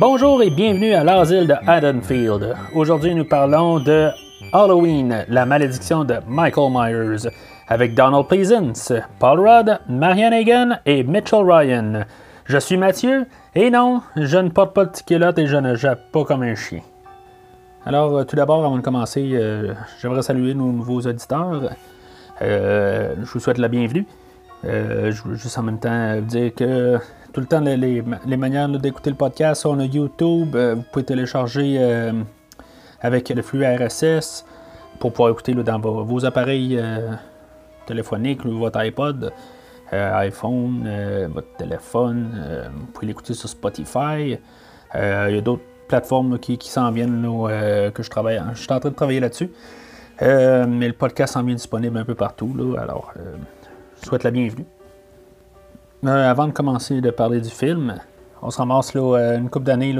Bonjour et bienvenue à l'asile de Haddonfield. Aujourd'hui, nous parlons de Halloween, la malédiction de Michael Myers, avec Donald Pleasance, Paul Rudd, Marianne Hagan et Mitchell Ryan. Je suis Mathieu, et non, je ne porte pas de culotte et je ne jappe pas comme un chien. Alors, euh, tout d'abord, avant de commencer, euh, j'aimerais saluer nos nouveaux auditeurs. Euh, je vous souhaite la bienvenue. je veux juste en même temps dire que tout le temps, les, manières d'écouter le podcast, on a YouTube, vous pouvez télécharger avec le flux RSS pour pouvoir écouter dans vos, appareils téléphoniques, votre iPod, iPhone, votre téléphone. vous pouvez l'écouter sur Spotify. Il y a d'autres plateformes qui, s'en viennent, euh, que je travaille. Je suis en train de travailler là-dessus. Euh, mais le podcast s'en vient disponible un peu partout. alors, euh, je souhaite la bienvenue. Avant de commencer de parler du film, on se ramasse là, une couple d'années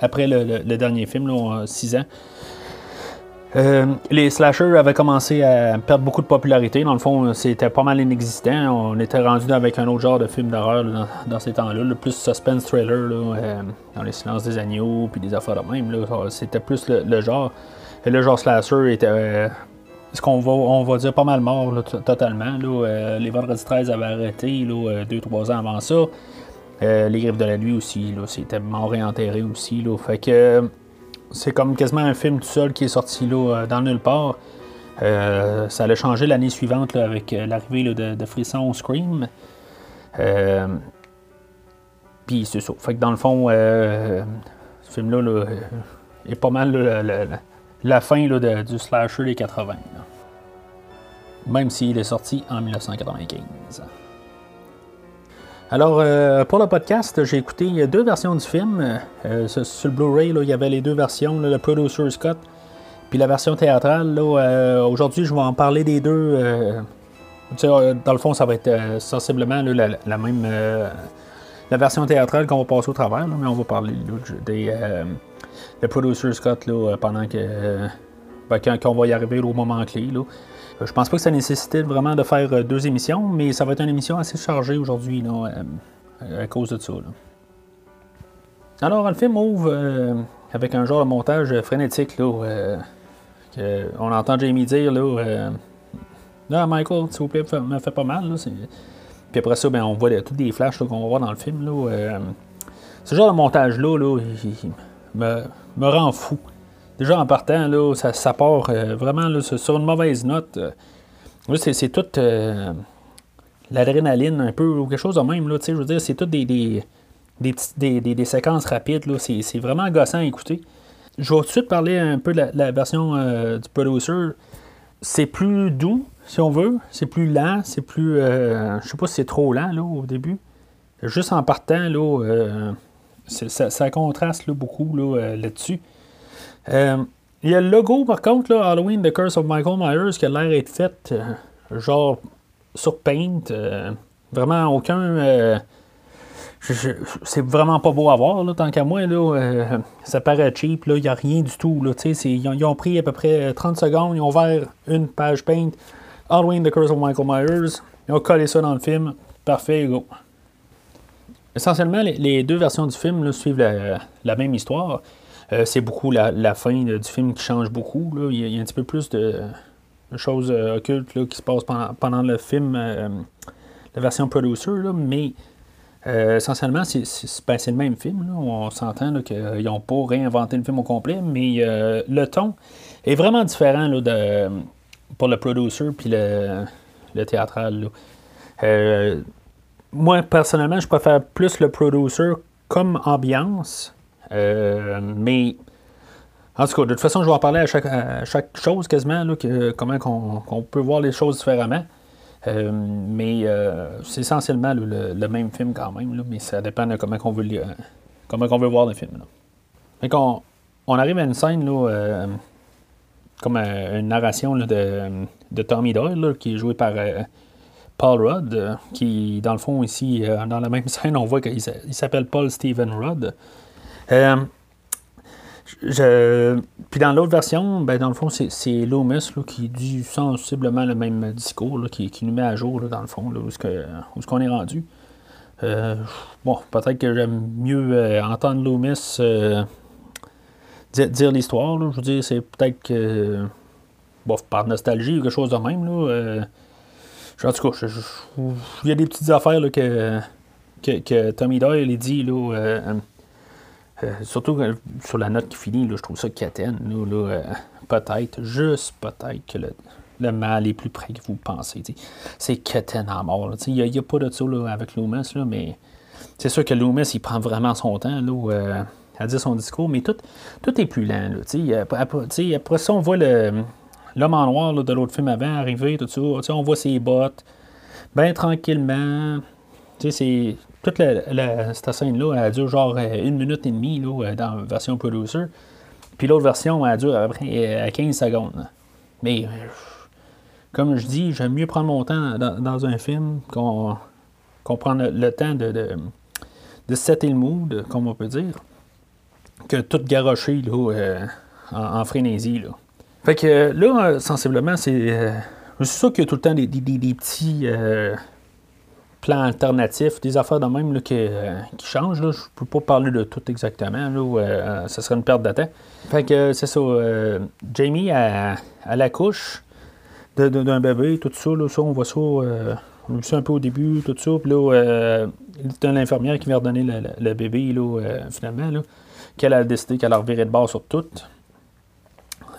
après le, dernier film, là, six ans. Euh, les slashers avaient commencé à perdre beaucoup de popularité. Dans le fond, c'était pas mal inexistant. On était rendu avec un autre genre de film d'horreur dans, ces temps-là. Le plus suspense thriller, euh, dans les silences des agneaux, puis des affaires de même. C'était plus le, genre. Et le genre slasher était. Euh, ce qu'on va, on va dire pas mal mort totalement. les Vendredi 13 avaient arrêté 2-3 ans avant ça. les Griffes de la Nuit aussi, c'était mort et enterré aussi. Là. Fait que c'est comme quasiment un film tout seul qui est sorti là, euh, dans nulle part. Euh, ça allait changer l'année suivante avec euh, l'arrivée de, de, Frisson Scream. Puis c'est ça. Fait que dans le fond, ce film-là est pas mal la fin du slasher des 80. Même s'il est sorti en 1995. Alors, euh, pour le podcast, j'ai écouté deux versions du film. Euh, sur le Blu-ray, il y avait les deux versions, le Producer's Cut, puis la version théâtrale. Euh, aujourd'hui, je vais en parler des deux. dans le fond, ça va être sensiblement la, même. la version théâtrale qu'on va passer au travers, mais on va parler des, le Producer's Cut pendant que. Ben, quand, on va y arriver au moment clé. Euh, je pense pas que ça nécessitait vraiment de faire euh, deux émissions, mais ça va être une émission assez chargée aujourd'hui euh, à cause de ça. Alors, le film ouvre avec un genre de montage frénétique. Là, on entend Jamie dire là, ah, Michael, s'il vous plaît, me fait pas mal. Puis après ça, ben, on voit tous des flashs qu'on va voir dans le film. Là, ce genre de montage-là il, me, me, rend fou. Déjà en partant, là, ça, part euh, vraiment sur une mauvaise note. Euh. c'est, tout euh, l'adrénaline un peu, ou quelque chose de même. Là, je veux dire, c'est tout des, des, des, séquences rapides. Là, c'est, vraiment gossant à écouter. Je vais tout de suite parler un peu de la, version du producer. C'est plus doux, si on veut. C'est plus lent. C'est plus. je sais pas si c'est trop lent là, au début. Juste en partant, là, ça, contraste beaucoup là, là-dessus. Euh, il y a le logo, par contre, là, Halloween, The Curse of Michael Myers, qui a l'air d'être fait euh, genre sur Paint. Euh, vraiment aucun. c'est vraiment pas beau à voir, tant qu'à moi. Là, ça paraît cheap, il n'y a rien du tout. Là, ils, ont, ils ont pris à peu près 30 secondes, ils ont ouvert une page Paint, Halloween, The Curse of Michael Myers, ils ont collé ça dans le film. Parfait, go. Essentiellement, les, deux versions du film suivent la, même histoire. Euh, c'est beaucoup la, fin du film qui change beaucoup. Il, y a, un petit peu plus de, choses euh, occultes qui se passent pendant, le film, euh, la version producer, mais essentiellement, ben, c'est le même film. On s'entend qu'ils n'ont pas réinventé le film au complet, mais le ton est vraiment différent pour le producer puis le théâtral. moi, personnellement, je préfère plus le producer comme ambiance euh, mais en tout cas, de toute façon, je vais en parler à chaque, chose quasiment, comment on, peut voir les choses différemment. Euh, mais euh, c'est essentiellement le, même film quand même, mais ça dépend de comment on veut, comment veut voir le film. on arrive à une scène, là, comme une narration de, de, Tommy Doyle, qui est joué par Paul Rudd, qui, dans le fond, ici, dans la même scène, on voit qu'il s'appelle Paul Stephen Rudd. Je... Puis dans l'autre version, ben dans le fond, c'est Loomis qui dit sensiblement le même discours, qui, nous met à jour, dans le fond, où est-ce qu'on est rendu. Euh, bon, peut-être que j'aime mieux euh, entendre Loomis euh, dire, l'histoire. Je veux dire, c'est peut-être que. Par nostalgie ou quelque chose de même. Là, en tout cas, il y a des petites affaires que, que, Tommy Doyle il dit. Là, euh, surtout sur la note qui finit, je trouve ça qu'Athènes, euh, peut-être, juste peut-être que le, mal est plus près que vous pensez. C'est qu'Athènes en mort. Il n'y a, pas de ça avec Loomis, mais c'est sûr que Loomis, il prend vraiment son temps euh, à dire son discours, mais tout, tout est plus lent. Après, ça, on voit l'homme en noir de l'autre film avant arriver, tout ça. On voit ses bottes, bien tranquillement. C'est toute la, cette scène-là, elle dure genre euh, une minute et demie là, euh, dans la version producer. Puis l'autre version, elle dure à peu près à 15 secondes. Mais, comme je dis, j'aime mieux prendre mon temps dans, un film qu'on prenne le, temps de, de, setter le mood, comme on peut dire, que tout garocher là, euh, en, frénésie. Là. Fait que là, sensiblement, c'est. c'est sûr qu'il y a tout le temps des, des, petits plan alternatif, des affaires de même là, qui, euh, qui, changent. Là. Je ne peux pas parler de tout exactement. Là, euh, ça serait une perte de temps. Fait que c'est ça. Euh, Jamie à, la couche d'un bébé, tout ça, là, ça, on voit ça. on a vu ça un peu au début, tout ça. Puis là, a l'infirmière qui vient redonner le, bébé, là, finalement, qu'elle a décidé qu'elle a reviré de bord sur tout.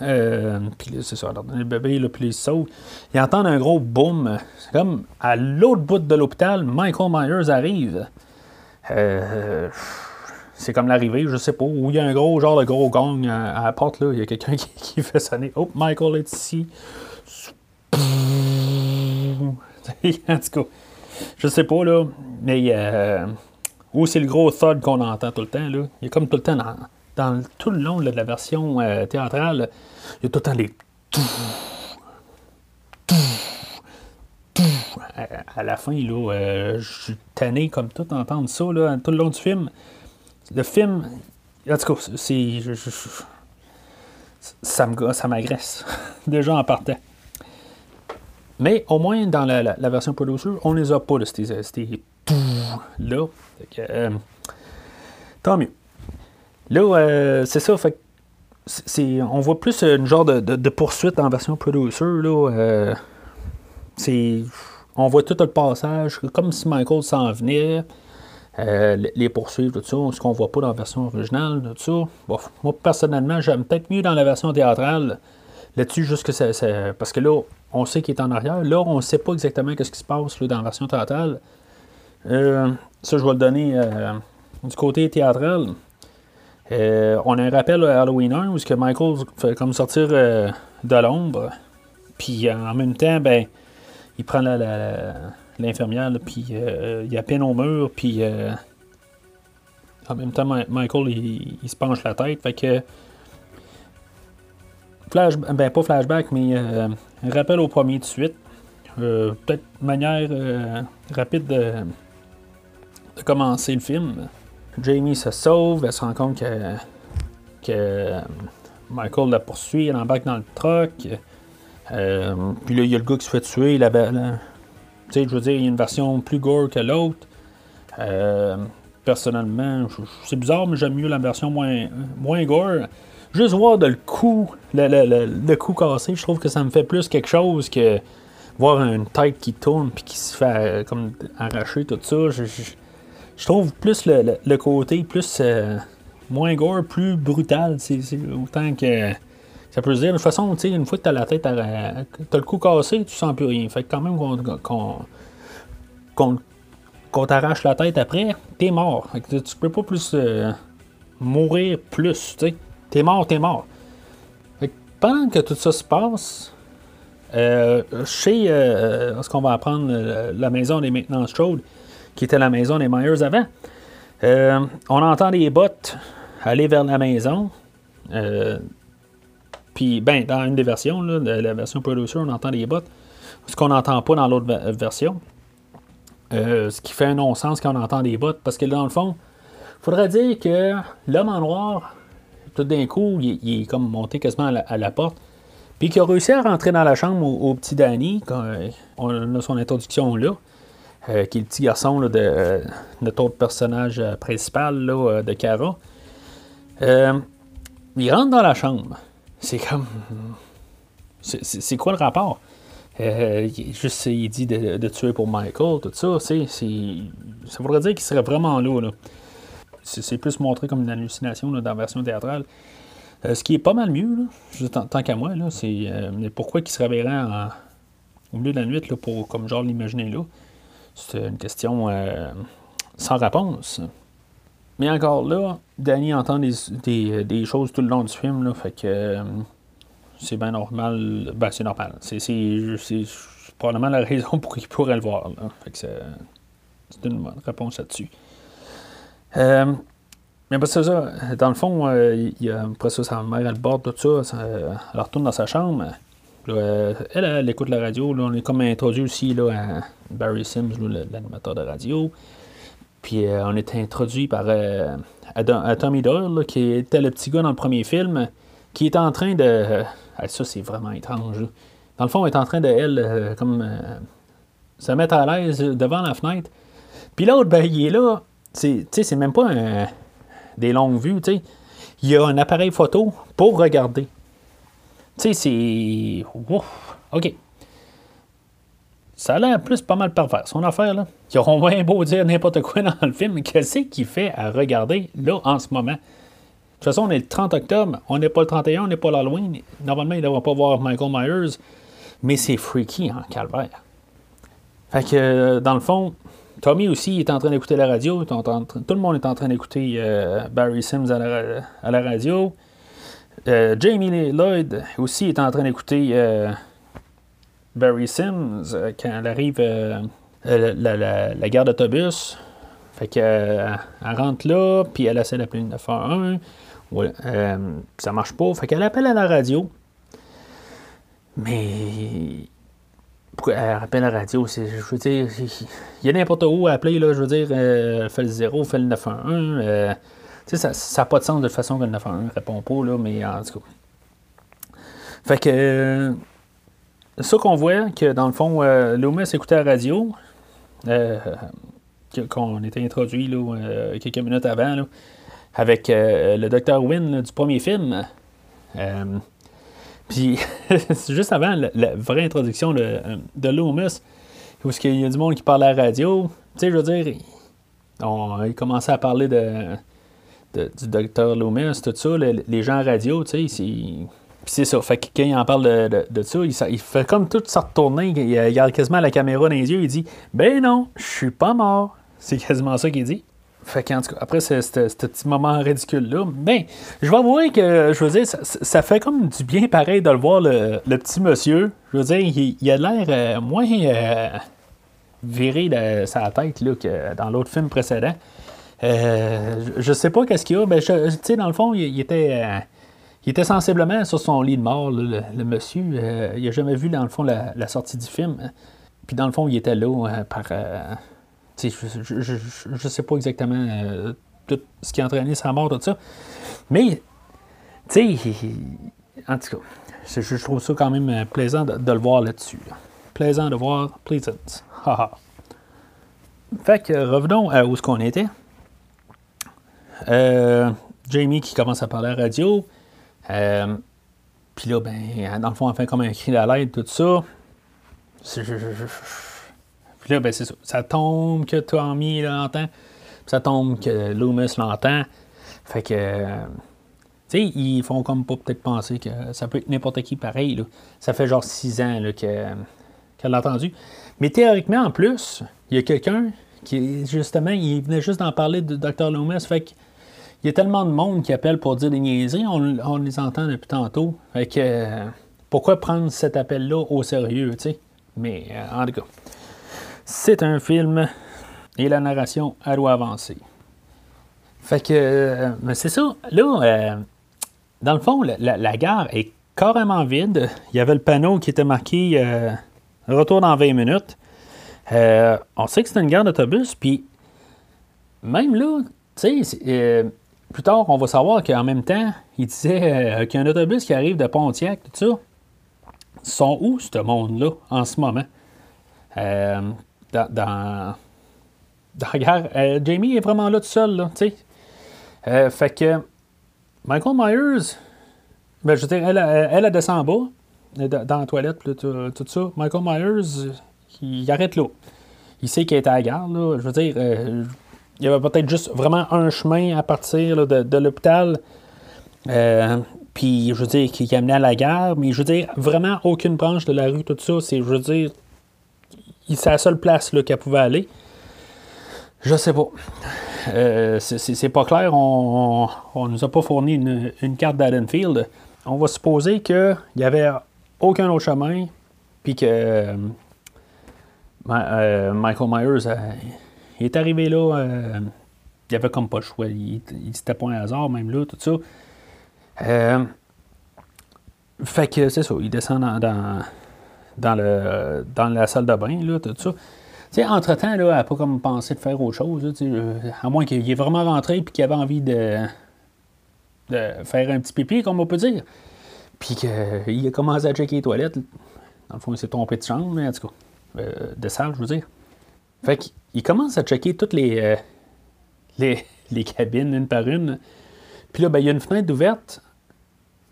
Euh, puis c'est ça, le bébé, là, puis il saute. Ils entendent un gros boom. C'est comme à l'autre bout de l'hôpital, Michael Myers arrive. Euh, c'est comme l'arrivée, je sais pas, où il y a un gros genre de gros gong à, la porte, là. Il y a quelqu'un qui, fait sonner. Oh, Michael est ici. en tout cas, je sais pas, là. Mais euh, où c'est le gros thud qu'on entend tout le temps, là. Il est comme tout le temps dans tout le long de la version euh, théâtrale, il y a tout le temps les à, la fin, là, euh, je suis tanné comme tout entendre ça là, tout le long du film. Le film, en tout cas, c'est. ça m'agresse. Déjà en partant. Mais au moins dans la, version producer, on les a pas, de ces, là. Euh, tant mieux. Là, euh, c'est ça, on voit plus une genre de, poursuite en version producer. Là, euh, on voit tout le passage, comme si Michael s'en venait, euh, les poursuivre, tout ça, ce qu'on voit pas dans la version originale, tout ça. Moi, personnellement, j'aime peut-être mieux dans la version théâtrale. Là-dessus, juste que c'est, Parce que là, on sait qu'il est en arrière. Là, on sait pas exactement ce qui se passe dans la version théâtrale. ça, je vais le donner du côté théâtral. Euh, on a un rappel à Halloween 1 où que Michael fait comme sortir euh, de l'ombre. Puis en même temps, ben, il prend l'infirmière, puis euh, il y a peine au mur, puis en même temps, Michael, il, se penche la tête. Fait que. Flash, ben, pas flashback, mais rappel au premier de suite. Peut-être manière rapide de, de commencer le film. Jamie se sauve, elle se rend compte que, que Michael la poursuit, elle embarque dans le truck. Euh, puis là, il y a le gars qui se fait tuer. La, tu je veux dire, il y a une version plus gore que l'autre. Euh, personnellement, c'est bizarre, mais j'aime mieux la version moins, moins gore. Juste voir le coup, le, le, le, coup cassé, je trouve que ça me fait plus quelque chose que voir une tête qui tourne puis qui se fait euh, comme arracher tout ça. Trouve plus le, côté plus euh, moins gore, plus brutal. C'est autant que ça peut se dire. De toute façon, une fois que tu as la tête, tu as le cou cassé, tu sens plus rien. Fait que quand même qu'on t'arrache la tête après, t'es mort. Fait que tu peux pas plus euh, mourir plus. Tu es mort, t'es mort. Fait que pendant que tout ça se passe, euh, chez ce qu'on va apprendre, la maison des maintenance Strode, qui était la maison des Myers avant. Euh, on entend les bottes aller vers la maison. puis, ben, dans une des versions, la version producer, on entend des bottes. Ce qu'on n'entend pas dans l'autre version. ce qui fait un non-sens quand on entend des bottes. Parce que dans le fond, il faudrait dire que l'homme en noir, tout d'un coup, il, est comme monté quasiment à la, porte. Puis qu'il a réussi à rentrer dans la chambre au, petit Danny, quand on a son introduction là, qui est le petit garçon de, de, notre personnage principal de Kara. il rentre dans la chambre. C'est comme. C'est quoi le rapport? Euh, juste, il dit de, tuer pour Michael, tout ça, ça voudrait dire qu'il serait vraiment là. C'est, plus montré comme une hallucination dans la version théâtrale. Euh, ce qui est pas mal mieux, tant, qu'à moi, c'est euh, pourquoi il se réveillerait au milieu de la nuit là, pour comme genre l'imaginer là? C'est une question sans réponse. Mais encore là, Danny entend des, choses tout le long du film, là, fait que euh, c'est bien normal. Ben, c'est normal. C'est, probablement la raison pour qu'il pourrait le voir. Fait que c'est, une bonne réponse là-dessus. Euh, mais c'est ça. Dans le fond, euh, il après ça, sa mère, elle borde tout ça. elle retourne dans sa chambre. Elle, elle, écoute la radio. On est comme introduit aussi là, à Barry Sims, l'animateur de radio. Puis euh, on est introduit par euh, Tommy Doyle, qui était le petit gars dans le premier film, qui est en train de. Euh, ça, c'est vraiment étrange. Dans le fond, elle est en train de, elle, comme. se mettre à l'aise devant la fenêtre. Puis l'autre, ben, il est là. C'est, même pas des longues vues. Il y a un appareil photo pour regarder. Tu sais, c'est. OK ça a l'air plus pas mal pervers, son affaire, là. Ils auront bien beau dire n'importe quoi dans le film, qu'est-ce qu'il fait à regarder, là, en ce moment? De toute façon, on est le 30 octobre, on n'est pas le 31, on n'est pas l'Halloween. Normalement, il ne devrait pas voir Michael Myers, mais c'est freaky, en hein, calvaire. Fait que, euh, dans le fond, Tommy aussi est en train d'écouter la radio, tout le monde est en train d'écouter euh, Barry Sims à la, radio. Euh, Jamie Lloyd aussi est en train d'écouter Barry Sims, euh, quand elle arrive euh, euh, la, gare d'autobus, fait qu'elle elle rentre là, puis elle essaie d'appeler le 911. Ouais, ça marche pas. Fait qu'elle appelle à la radio. Mais. Pourquoi elle appelle à la radio? Je veux dire, il y a n'importe où à appeler, là. Je veux dire, euh, fait le 0, fait le 911. Euh, tu sais, ça n'a pas de sens de façon que le 911 répond pas, là, mais en tout cas. Fait que ça qu'on voit, que dans le fond, euh, Loomis écoutait la radio, euh, qu'on était introduit là, euh, quelques minutes avant, avec euh, le Dr. Wynne du premier film. Puis, juste avant la, vraie introduction de, de Loomis, où il y a du monde qui parle à la radio, tu sais, je veux dire, on, il commençait à parler de, du Dr. Loomis, tout ça, les gens à radio, tu sais, c'est ça. Fait que quand il en parle de, ça, il, fait comme tout ça retourner. Il, il regarde quasiment la caméra dans les yeux. Il dit Ben non, je suis pas mort. C'est quasiment ça qu'il dit. Fait qu'en tout cas, après ce, petit moment ridicule-là, ben, je vais avouer que, je veux dire, ça, fait comme du bien pareil de le voir, le, petit monsieur. Je veux dire, il, a l'air euh, moins euh, viré de sa tête là, que dans l'autre film précédent. Euh, je, sais pas qu'est-ce qu'il y a. Tu sais, dans le fond, il, était il était sensiblement sur son lit de mort, le, monsieur. Euh, il n'a jamais vu, dans le fond, la, sortie du film. Puis, dans le fond, il était là euh, par. Euh, je ne sais pas exactement tout ce qui a entraîné sa mort, tout ça. Mais, tu sais, en tout cas, je, trouve ça quand même plaisant de, le voir là-dessus. Plaisant de voir Pleasant. fait que revenons à où ce qu'on était. Jamie qui commence à parler à radio. Euh, puis là, ben, dans le fond, elle fait comme un cri à l'aide, tout ça. Puis là, ben, c'est ça. Ça tombe que Tommy l'entend. Puis ça tombe que Loomis l'entend. Fait que. tu sais, ils font comme pas peut-être penser que ça peut être n'importe qui pareil. Ça fait genre six ans qu'elle l'a. Mais théoriquement, en plus, il y a quelqu'un qui, justement, il venait juste d'en parler de Dr. Loomis. Fait que il y a tellement de monde qui appelle pour dire des niaiseries, on, les entend depuis tantôt. Fait que, euh, pourquoi prendre cet appel-là au sérieux, tu sais? Mais euh, en tout cas, c'est un film et la narration, elle doit avancer. Fait que, euh, c'est ça. Là, dans le fond, la, gare est carrément vide. Il y avait le panneau qui était marqué Retour dans 20 minutes. On sait que c'est une gare d'autobus, puis même là, tu sais, plus tard, on va savoir qu'en même temps, il disait qu'il y a un autobus qui arrive de Pontiac, tout ça. Sont où, ce monde-là, en ce moment? dans, dans, la gare. Jamie est vraiment là tout seul, là, tu sais. fait que Michael Myers, ben, je veux dire, elle, elle, elle descend en dans la toilette, tout, ça. Michael Myers, il arrête là. Il sait qu'il est à la gare, là. Je veux dire, euh, il y avait peut-être juste vraiment un chemin à partir de, l'hôpital. Euh, puis, je veux dire, qui amenait à la gare, mais je veux dire, vraiment aucune branche de la rue, tout ça. C'est, je veux dire, c'est la seule place qu'elle pouvait aller. Je sais pas. Euh, c'est pas clair, on, on, nous a pas fourni une, carte d'Adenfield. On va supposer qu'il n'y avait aucun autre chemin, puis que euh, euh, Michael Myers est arrivé là. il avait comme pas le choix. Il, c'était pas un hasard, même là, tout ça. fait que c'est ça, il descend dans, le, dans la salle de bain, là, tout ça entre-temps, elle n'a pas comme pensé de faire autre chose. à moins qu'il ait vraiment rentré et qu'il avait envie de, de faire un petit pipi, comme on peut dire. Puis qu'il a commencé à checker les toilettes. Dans le fond, il s'est trompé de chambre, mais en tout cas, euh, de salle, je veux dire. Fait qu'il commence à checker toutes les, euh, les, cabines, une par une. Puis là, ben, il y a une fenêtre ouverte.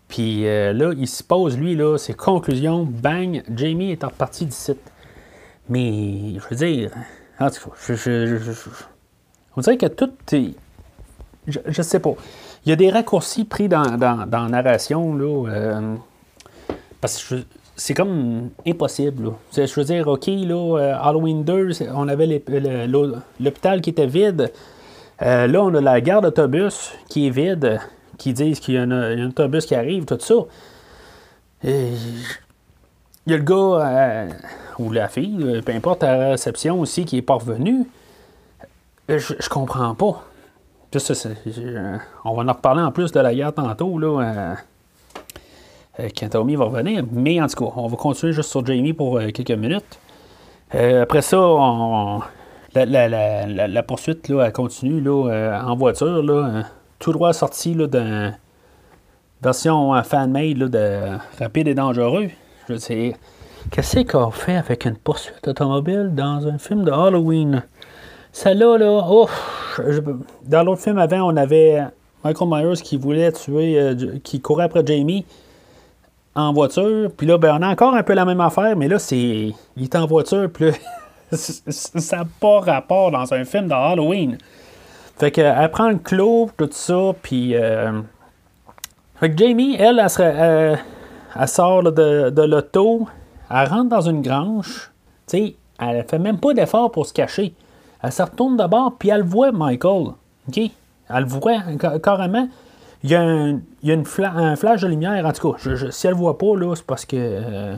Puis euh, là, il se pose, lui, là, ses conclusions. Bang, Jamie est reparti d'ici. Mais, je veux dire, en tout cas, je, on dirait que tout est. Je, je, sais pas. Il y a des raccourcis pris dans, dans, narration, là. Euh, parce que c'est comme impossible. Là. Je veux dire, OK, là, euh, Halloween 2, on avait l'hôpital qui était vide. Euh, là, on a la gare d'autobus qui est vide, qui disent qu'il y, a un autobus qui arrive, tout ça. Il y a le gars ou la fille, euh, peu importe la réception aussi, qui est euh, je, je comprends pas. on va en reparler en plus de la guerre tantôt, là, euh, quand Tommy va revenir. Mais en tout cas, on va continuer juste sur Jamie pour quelques minutes. après ça, la, poursuite là, continue là, en voiture, là, tout droit sorti d'une version fan-made de Rapide et Dangereux. Je sais, Qu'est-ce qu'on fait avec une poursuite automobile dans un film de Halloween? Celle-là, là, dans l'autre film avant, on avait Michael Myers qui voulait tuer, euh, qui courait après Jamie en voiture. Puis là, ben, on a encore un peu la même affaire, mais là, c'est. Il est en voiture, puis ça n'a pas rapport dans un film de Halloween. Fait qu'elle prend le clos, tout ça, puis. Euh, fait que Jamie, elle, elle, serait, elle sort de, de l'auto, elle rentre dans une grange, tu sais, elle fait même pas d'effort pour se cacher. Elle se retourne d'abord, puis elle voit Michael. OK? Elle voit carrément. Il y a, un, il y a une un flash de lumière. En tout cas, si elle voit pas, là, c'est parce que. Euh,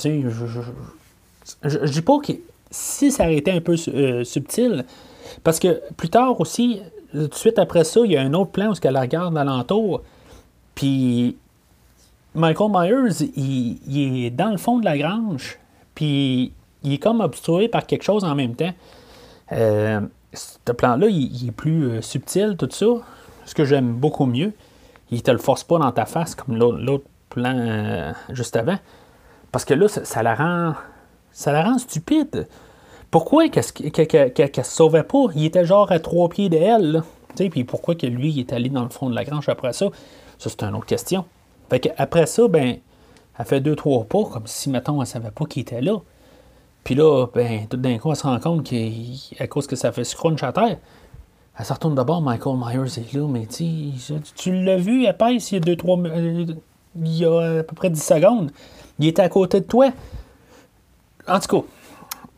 tu sais, je, je, dis pas que si ça aurait été un peu euh, subtil, parce que plus tard aussi, tout de suite après ça, il y a un autre plan où elle regarde alentour, puis Michael Myers, il, est dans le fond de la grange, puis il est comme obstrué par quelque chose en même temps. Euh, ce plan-là, il, est plus subtil, tout ça, ce que j'aime beaucoup mieux. Il te le force pas dans ta face comme l'autre plan euh, juste avant. Parce que là, ça, la rend. Ça la rend stupide. Pourquoi qu'elle ne se sauvait pas? Il était genre à trois pieds d'elle. Puis pourquoi que lui, il est allé dans le fond de la grange après ça? Ça, c'est une autre question. Fait après ça, ben, elle fait deux, trois pas, comme si, mettons, elle savait pas qu'il était là. Puis là, ben, tout d'un coup, elle se rend compte qu'à cause que ça fait scrunch à terre, elle se retourne d'abord, Michael Myers est là, mais tu tu l'as vu, elle pèse il y a deux, trois, euh, il y a à peu près 10 secondes. Il était à côté de toi. En tout cas,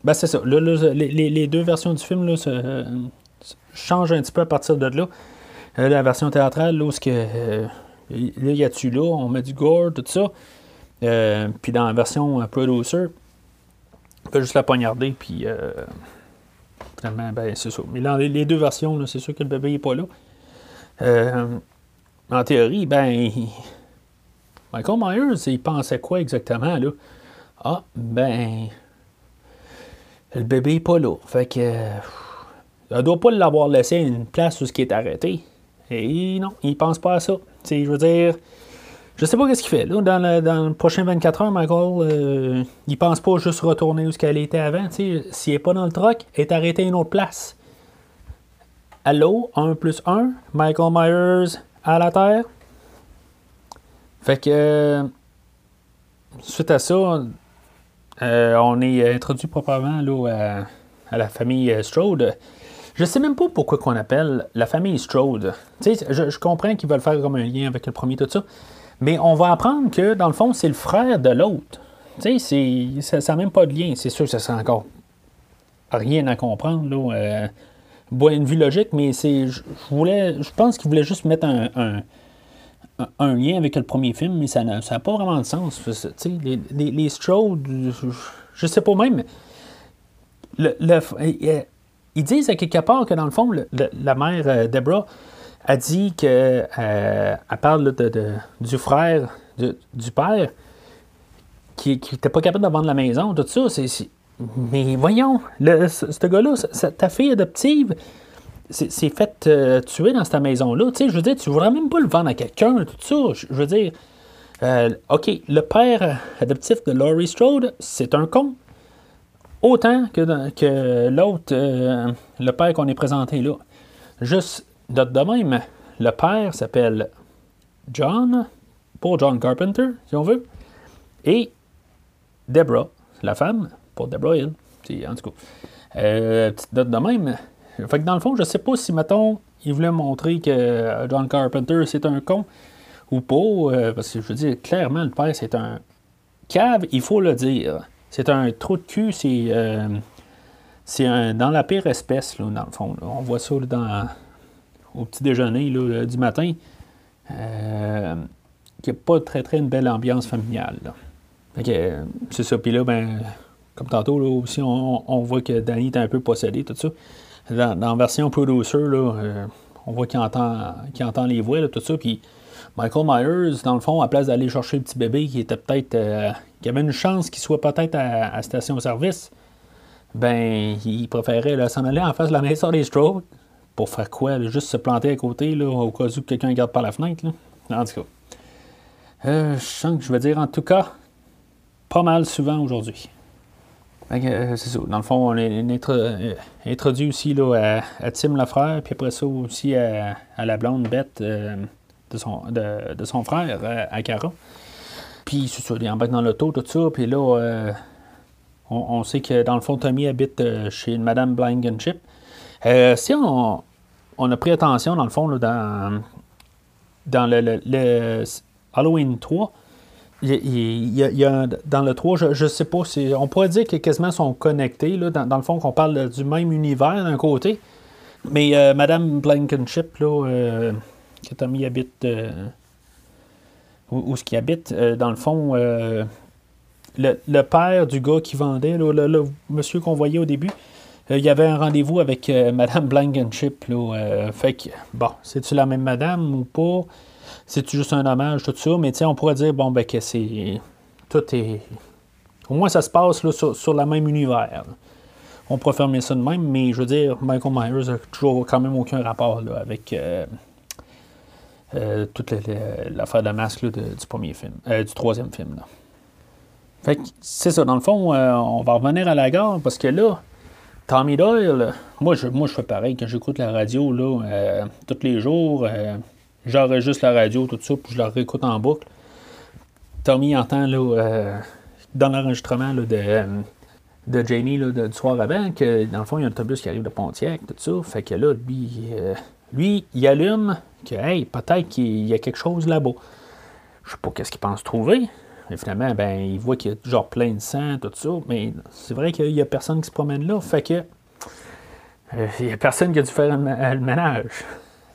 ben c'est ça. les, deux versions du film là, se, changent un petit peu à partir de là. Euh, la version théâtrale, là, où ce que, euh, Là, il y a-tu là, on met du gore, tout ça. Euh, puis dans la version producer, on peut juste la poignarder, puis finalement, ben c'est ça. Mais dans les, deux versions, c'est sûr que le bébé n'est pas là. en théorie, ben. Michael Myers, il pensait quoi exactement, là? Ah, ben. Le bébé est pas là. Fait que. Elle doit pas l'avoir laissé une place où ce qui est arrêté. Et non, il pense pas à ça. sais, je veux dire. Je sais pas qu'est-ce qu'il fait. Dans, le, dans prochain 24 heures, Michael, euh, il pense pas juste retourner où ce qu'elle était avant. S'il n'est pas dans le truck, elle est arrêté à une autre place. Allô, 1 plus 1, Michael Myers à la Terre. Fait que, euh, suite à ça, euh, on est introduit proprement à, la famille Strode. Je sais même pas pourquoi qu'on appelle la famille Strode. Je, je comprends qu'ils veulent faire comme un lien avec le premier, tout ça. Mais on va apprendre que, dans le fond, c'est le frère de l'autre. Tu sais, ça n'a même pas de lien. C'est sûr que ça sera encore rien à comprendre. Là une vue logique, mais c'est. Je voulais. Je pense qu'il voulait juste mettre un, lien avec le premier film, mais ça n'a pas vraiment de sens. Les, les, les Strode, je, sais pas même. Le, ils disent à quelque part que dans le fond, la mère euh, Deborah a dit que euh, elle parle de, du frère du père qui n'était pas capable de vendre la maison, tout ça. C'est, mais voyons, ce, gars-là, ta fille adoptive s'est faite euh, tuer dans cette maison-là. Tu sais, je veux dire, tu voudrais même pas le vendre à quelqu'un, tout ça. Je, veux dire, euh, OK, le père adoptif de Laurie Strode, c'est un con. Autant que, que l'autre, le père qu'on est présenté là. Juste de, de même, le père s'appelle John, pour John Carpenter, si on veut, et Deborah, la femme, pour Deborah Hill. En tout cas, euh, petite note de même. Fait que dans le fond, je sais pas si, mettons, il voulait montrer que John Carpenter, c'est un con ou pas. Euh, parce que je veux dire, clairement, le père, c'est un cave, il faut le dire. C'est un trou de cul, c'est. Euh, dans la pire espèce, là, dans le fond. On voit ça dans, au petit déjeuner là, du matin. Euh, qui n'a pas très très une belle ambiance familiale. c'est ça. Puis là, ben, comme tantôt, là, aussi, on, voit que Danny est un peu possédé, tout ça. Dans, la version producer, là, euh, on voit qu'il entend, entend les voix, tout ça. Puis Michael Myers, dans le fond, à place d'aller chercher le petit bébé qui était peut-être. Euh, qui avait une chance qu'il soit peut-être à, station-service, ben, il préférait s'en aller en face de la maison des Strokes. Pour faire quoi? juste se planter à côté, là, au cas où quelqu'un regarde par la fenêtre. Là. En tout cas. Euh, je sens que je vais dire en tout cas pas mal souvent aujourd'hui. Euh, c'est ça. Dans le fond, on est euh, introduit aussi là, à, Tim Lafrère, puis après ça aussi à, la blonde bête de, son, de, son frère, à Cara. Puis c'est ça, il embarque dans l'auto, tout ça, puis là, on, sait que dans le fond, Tommy habite chez une Madame Blankenship. Si on, a pris attention, dans le fond, là, dans, dans le Halloween 3, il y, a, dans le 3, je ne sais pas, on pourrait dire que quasiment sont connectés, là, dans, le fond, qu'on parle du même univers d'un côté. Mais euh, Madame Blankenship, là, euh, que habite, euh, où, ce qui habite, dans le fond, le, père du gars qui vendait, le, monsieur qu'on voyait au début, il y avait un rendez-vous avec Madame Blankenship. Là, fait que, bon, c'est-tu la même madame ou pas? c'est juste un hommage, tout ça, mais on pourrait dire, bon, ben, que c'est. Tout est. Au moins, ça se passe là, sur, sur le même univers. On pourrait fermer ça de même, mais je veux dire, Michael Myers n'a toujours quand même aucun rapport là, avec euh, euh, toute l'affaire de masque du premier film, euh, du troisième film. Là. Fait c'est ça, dans le fond, on va revenir à la gare parce que là, Tommy Doyle, moi je, moi je fais pareil quand j'écoute la radio là, tous les jours juste la radio, tout ça, puis je la réécoute en boucle. Tommy entend là, euh, dans l'enregistrement de, euh, de Jamie là, du soir avant que dans le fond, il y a un autobus qui arrive de Pontiac, tout ça. Fait que là, lui, euh, lui il allume que hey, peut-être qu'il y a quelque chose là-bas. Je sais pas qu'est-ce qu'il pense trouver. Mais finalement, ben, il voit qu'il y a genre plein de sang, tout ça. Mais c'est vrai qu'il y a personne qui se promène là. Fait que. il y a personne qui a dû faire le ménage.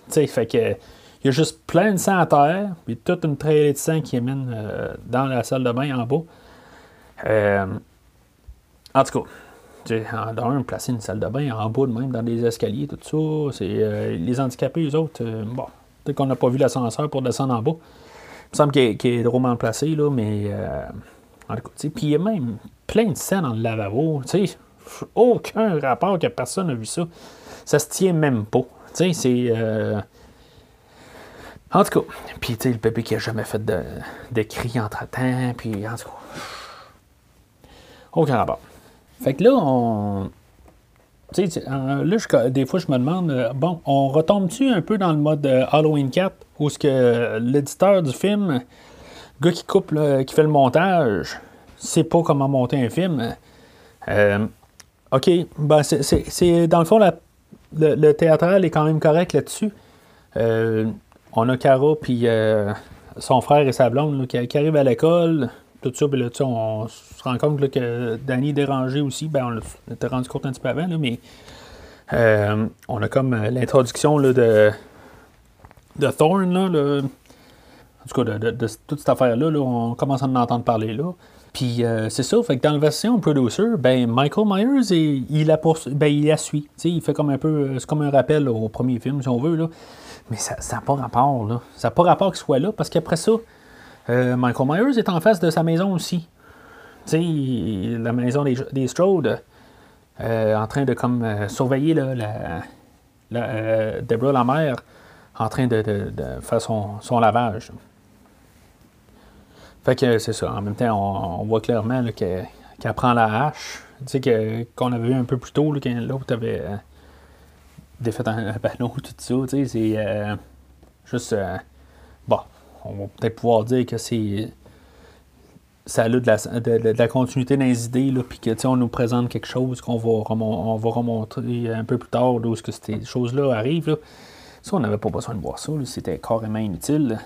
Tu sais, fait que il y a juste plein de sang à terre, puis toute une traînée de sang qui émine euh, dans la salle de bain en bas. Euh, en tout cas, dans un, placer une salle de bain en bas de même, dans des escaliers, tout ça. C'est, euh, les handicapés, eux autres, bon, Peut-être qu'on n'a pas vu l'ascenseur pour descendre en bas. Me semble qu'il est, drôlement placé, là, mais. Euh, en tout cas, puis il y a même plein de scènes dans le lavabo. Aucun rapport que personne n'a vu ça. Ça se tient même pas. Tu sais, c'est. Euh, en tout cas, puis tu sais, le bébé qui a jamais fait de, de cris entre-temps, puis en tout cas. Aucun rapport. Fait que là, on. Tu sais, là, des fois, je me demande, euh, bon, on retombe-tu un peu dans le mode euh, Halloween 4, où ce que l'éditeur du film, le gars qui coupe, qui fait le montage, sait pas comment monter un film. Euh, OK, ben c'est dans le fond, le, théâtral est quand même correct là-dessus. on a Cara, puis son frère et sa blonde qui, arrivent à l'école tout ça, ben là, on se rend compte que Danny est dérangé aussi. Ben, on était rendu compte un petit peu avant, mais euh, on a comme euh, l'introduction de, de Thorn. Là, en tout cas, de, toute cette affaire-là, on commence à en entendre parler là. Puis euh, c'est ça, fait que dans la version producer, ben Michael Myers, il, la ben, il la suit. il fait comme un peu. C'est comme un rappel au premier film, si on veut. Là. Mais ça n'a pas rapport. Là. Ça n'a pas rapport qu'il soit là, parce qu'après ça, euh, Michael Myers est en face de sa maison aussi. La maison des, des Strode, euh, en train de comme euh, surveiller la, la Deborah la mère en train de, faire son, lavage. Fait que c'est ça. En même temps, on, voit clairement qu'elle prend la hache. Tu sais, qu'on avait vu un peu plus tôt, là, l'autre avait défait un, ballon, tout ça. Tu sais, c'est juste. bon, on va peut-être pouvoir dire que c'est ça a de la, continuité dans les idées, puis que on nous présente quelque chose qu'on va, on va remontrer un peu plus tard, d'où que ces choses-là arrivent. Ça, on n'avait pas besoin de voir ça, c'était carrément inutile.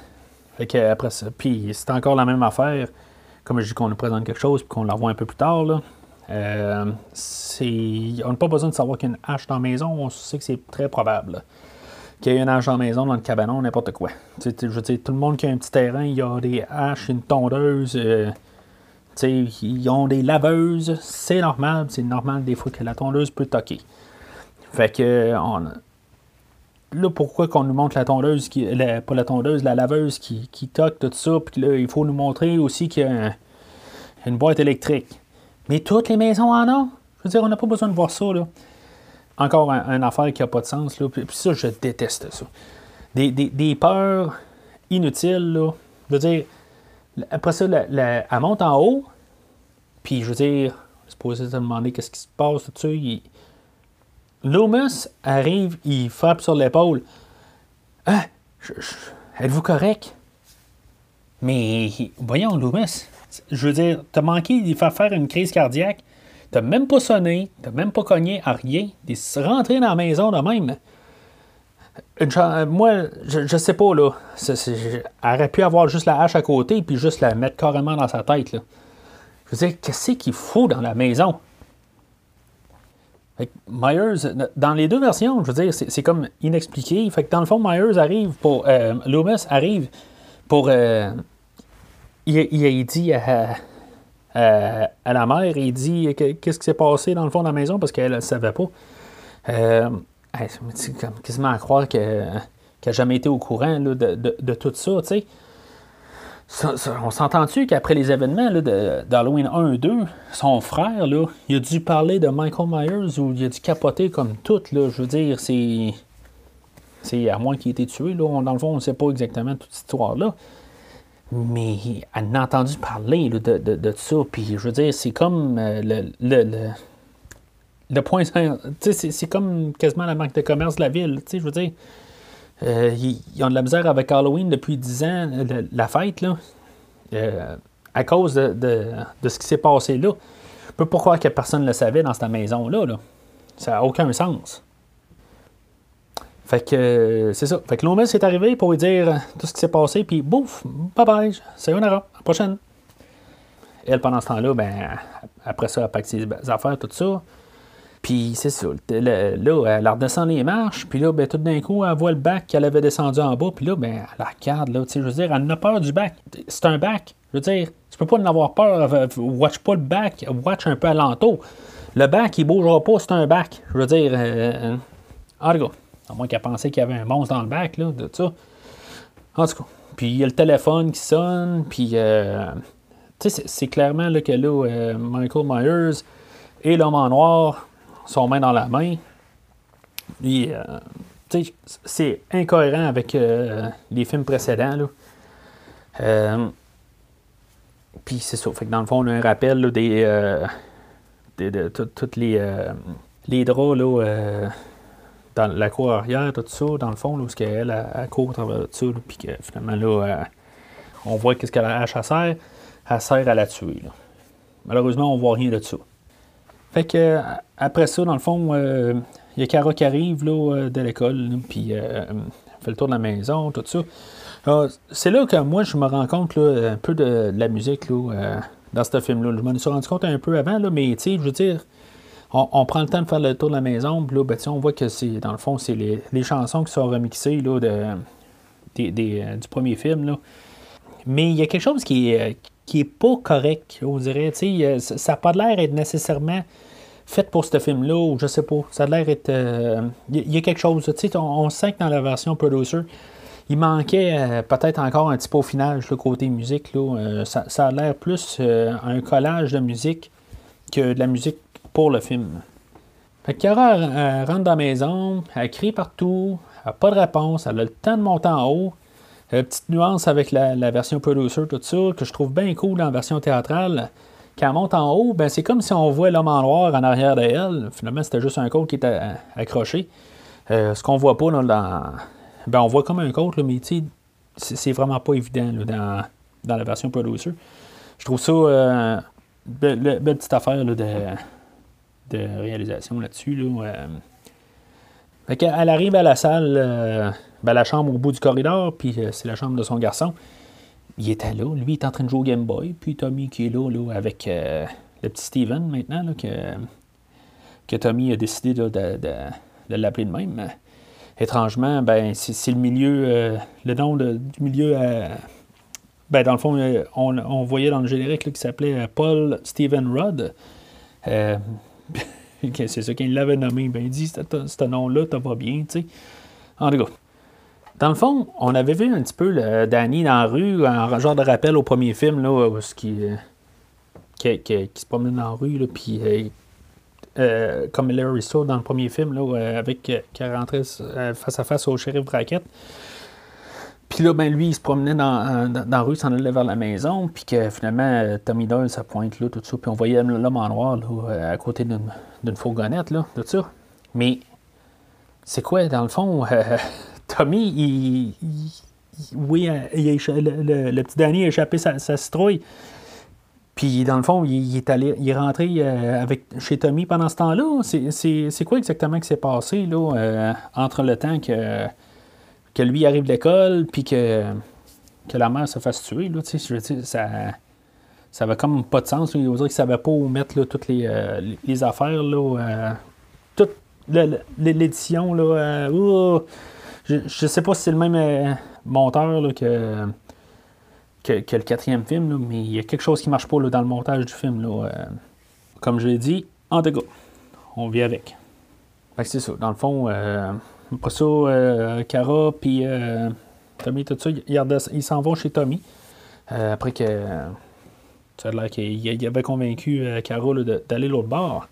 Fait que après ça, puis c'est encore la même affaire, comme je dis qu'on nous présente quelque chose, puis qu'on la voit un peu plus tard. Euh, on n'a pas besoin de savoir qu'il y a une hache dans la maison, on sait que c'est très probable qu'il y ait une hache en maison, dans le cabanon, n'importe quoi. je veux dire, tout le monde qui a un petit terrain, il y a des haches, une tondeuse, euh, ils ont des laveuses, c'est normal, c'est normal des fois que la tondeuse peut toquer. Fait que, on, là, pourquoi qu'on nous montre la tondeuse, qui, pas la tondeuse, la laveuse qui, qui toque, tout ça, puis là, il faut nous montrer aussi qu'il y a une boîte électrique. Mais toutes les maisons en ont. Je veux dire, on n'a pas besoin de voir ça, là encore une affaire qui n'a pas de sens. Là. Puis, ça, je déteste ça. Des, peurs inutiles. Là. Je veux dire, après ça, la, elle monte en haut. Puis, je veux dire, pour se demander qu'est-ce qui se passe. Tout ça. Loomis arrive, il frappe sur l'épaule. Ah, êtes-vous correct? Mais voyons, Loomis, je veux dire, t'as manqué de faire faire une crise cardiaque. T'as même pas sonné, t'as même pas cogné à rien. T'es rentré dans la maison de même. moi, je, sais pas, là. aurait pu avoir juste la hache à côté puis juste la mettre carrément dans sa tête, là. Je veux dire, qu'est-ce qu'il faut dans la maison? Myers, dans les deux versions, je veux dire, c'est comme inexpliqué. Fait que dans le fond, Myers arrive pour. Euh, arrive pour. Euh, il, il, dit à, euh, à la mère il dit qu'est-ce qui s'est passé dans le fond de la maison parce qu'elle ne savait pas. Euh, c'est quasiment à croire qu'elle n'a jamais été au courant de, tout ça, tu sais. On s'entend-tu qu'après les événements d'Halloween 1 et 2, son frère, là, il a dû parler de Michael Myers ou il a dû capoter comme tout, là, je veux dire, c'est... C'est à moins qu'il ait été tué, là. Dans le fond, on ne sait pas exactement toute cette histoire-là mais elle a entendu parler de, de, ça. Puis je veux dire, c'est comme euh, le, le, le, point. C'est comme quasiment la marque de commerce de la ville. Je veux dire, euh, ils, ont de la misère avec Halloween depuis 10 ans, la fête, là, euh, à cause de, ce qui s'est passé là. Je peux pas croire que personne ne le savait dans cette maison-là. Là. Ça n'a aucun sens. Fait que euh, c'est ça. Fait que est arrivé pour lui dire tout ce qui s'est passé, puis bouf, bye bye, une à la prochaine. Elle, pendant ce temps-là, ben, après ça, elle pack ses affaires, tout ça. Puis c'est ça. Là, elle redescend les marches, puis là, ben, tout d'un coup, elle voit le bac qu'elle avait descendu en bas, puis là, ben, elle regarde, là, tu sais, je veux dire, elle n'a peur du bac. C'est un bac. Je veux dire, tu peux pas en avoir peur. Euh, watch pas le bac, watch un peu alentour. Le bac, il bougera pas, c'est un bac. Je veux dire, euh, en. À moins qu'elle pensait qu'il y avait un monstre dans le bac, là, de ça. En tout cas, puis il y a le téléphone qui sonne, puis euh, tu sais, c'est clairement là, que là, euh, Michael Myers et l'homme en noir sont main dans la main. Euh, c'est incohérent avec les films précédents. Là. puis c'est ça. Fait que dans le fond, on a un rappel des, de, toutes les, les draps là, dans la cour arrière, tout ça, dans le fond, là, où elle, elle, elle court à puis que finalement, là, euh, on voit qu'est-ce que la hache sert. Elle sert à la tuer. Malheureusement, on voit rien de ça. Fait que, euh, après ça, dans le fond, euh, il y a Cara qui arrive là, de l'école, puis elle fait le tour de la maison, tout ça. c'est là que moi, je me rends compte là, un peu de, la musique là, dans ce film-là. Je m'en suis rendu compte un peu avant, là, mais tu sais, je veux dire, on, prend le temps de faire le tour de la maison, puis ben, on voit que c'est, dans le fond, c'est les, chansons qui sont remixées là, de, euh, du premier film. Là. Mais il y a quelque chose qui qui est pas correct, on dirait. Ça n'a pas l'air d'être nécessairement fait pour ce film-là, ou je sais pas. Ça a l'air d'être. Euh, il y a quelque chose. On, on sent que dans la version producer, il manquait euh, peut-être encore un petit peu au final, le côté musique. Là. ça, a l'air plus un collage de musique que de la musique pour le film. Fait que rentre dans la maison, elle crie partout, elle n'a pas de réponse, elle a le temps de monter en haut. Euh, petite nuance avec la, version producer, tout ça, que je trouve bien cool la version théâtrale. Quand elle monte en haut, ben c'est comme si on voit l'homme en noir en arrière d'elle. Finalement, c'était juste un code qui était accroché. Euh, ce qu'on voit pas dans. Ben, on voit comme un code, mais c'est vraiment pas évident dans, dans, la version producer. Je trouve ça euh, belle, petite affaire de, de réalisation là-dessus. Là. elle arrive à la salle, euh, ben, la chambre au bout du corridor, puis euh, c'est la chambre de son garçon. Il était là, lui, il est en train de jouer au Game Boy, puis Tommy qui est là, là avec euh, le petit Steven maintenant, que, que Tommy a décidé de, de, l'appeler de même. Étrangement, ben, c'est, le milieu, le nom du milieu ben, dans le fond, on, voyait dans le générique qui s'appelait Paul Steven Rudd. c'est ça qu'il l'avait nommé. Ben, il dit, ce nom-là, t'as pas bien, tu sais. En tout cas. Dans le fond, on avait vu un petit peu Danny dans la rue, en genre de rappel au premier film, là, qui, euh, qui, qui, se promenait dans la rue, là, puis euh, euh, comme Larry Stowe dans le premier film, là, avec, qui rentrait face à face au shérif Brackett. Puis là, ben, lui, il se promenait dans, dans, la rue, s'en allait vers la maison, puis que finalement, euh, Tommy Doyle, ça pointe là, tout ça, puis on voyait l'homme en noir, là, euh, à côté d'une fourgonnette, là, tout ça. Mais, c'est quoi, dans le fond, euh, Tommy, il, oui, le, petit Danny a échappé sa, citrouille. Puis, dans le fond, il, est allé, il est rentré avec, chez Tommy pendant ce temps-là. C'est quoi exactement qui s'est passé, là, entre le temps que que lui arrive de l'école, puis que, que la mère se fasse tuer, là, dire, ça, ça avait comme pas de sens. Il dirait qu'il savait pas où mettre toutes les, euh, les, affaires, là, euh, toute l'édition, euh, je, je sais pas si c'est le même monteur là, que, que, le quatrième film, mais il y a quelque chose qui marche pas dans le montage du film. Là, comme je l'ai dit, en tout on vit avec. c'est ça. Dans le fond, après ça, euh, Cara puis euh, Tommy, tout ça, ils s'en vont chez Tommy. Euh, après que ça a l'air qu'il avait convaincu Cara d'aller l'autre bord.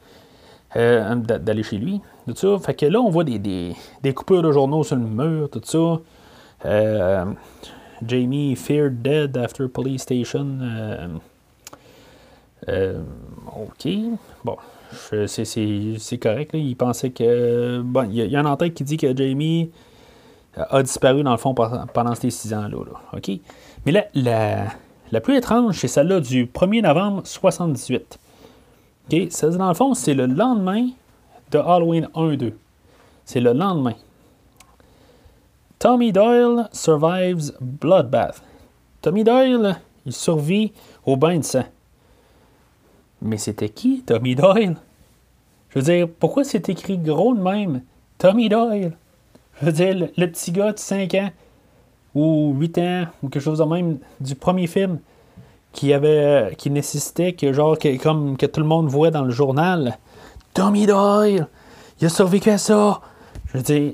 D'aller chez lui. Tout ça. Fait que là, on voit des, des, coupures de journaux sur le mur, tout ça. Jamie feared dead after police station. ok. Bon, c'est correct. Il pensait que. Bon, il y, a un en tête qui dit que Jamie a disparu dans le fond pendant ces six ans-là. OK? Mais là, la, la plus étrange, c'est celle-là du 1er novembre 78. OK? Ça, dans le fond, c'est le lendemain de Halloween 1-2. C'est le lendemain. Tommy Doyle survives bloodbath. Tommy Doyle, il survit au bain de sang. Mais c'était qui, Tommy Doyle? Je veux dire, pourquoi c'est écrit gros de même? Tommy Doyle? Je veux dire, le, petit gars de 5 ans ou 8 ans ou quelque chose de même du premier film qui avait qui nécessitait que genre que, comme que tout le monde voit dans le journal Tommy Doyle il a survécu à ça je veux dire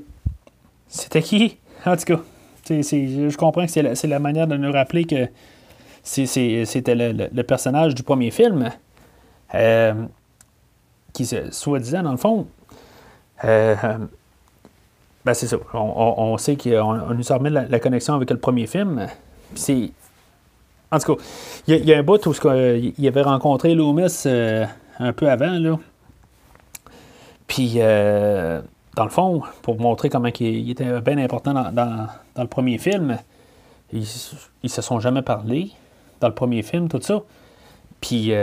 c'était qui? En tout cas je comprends que c'est la, la, manière de nous rappeler que c'était le, personnage du premier film. Euh, qui, soi-disant, dans le fond, euh, ben c'est ça. On, sait qu'on nous a remis la, connexion avec le premier film. C'est. En tout cas, il y, a un bout où il avait rencontré Loomis euh, un peu avant, là. Puis, euh, dans le fond, pour montrer comment il, était bien important dans, le premier film, ils, ils se sont jamais parlé dans le premier film, tout ça. Puis,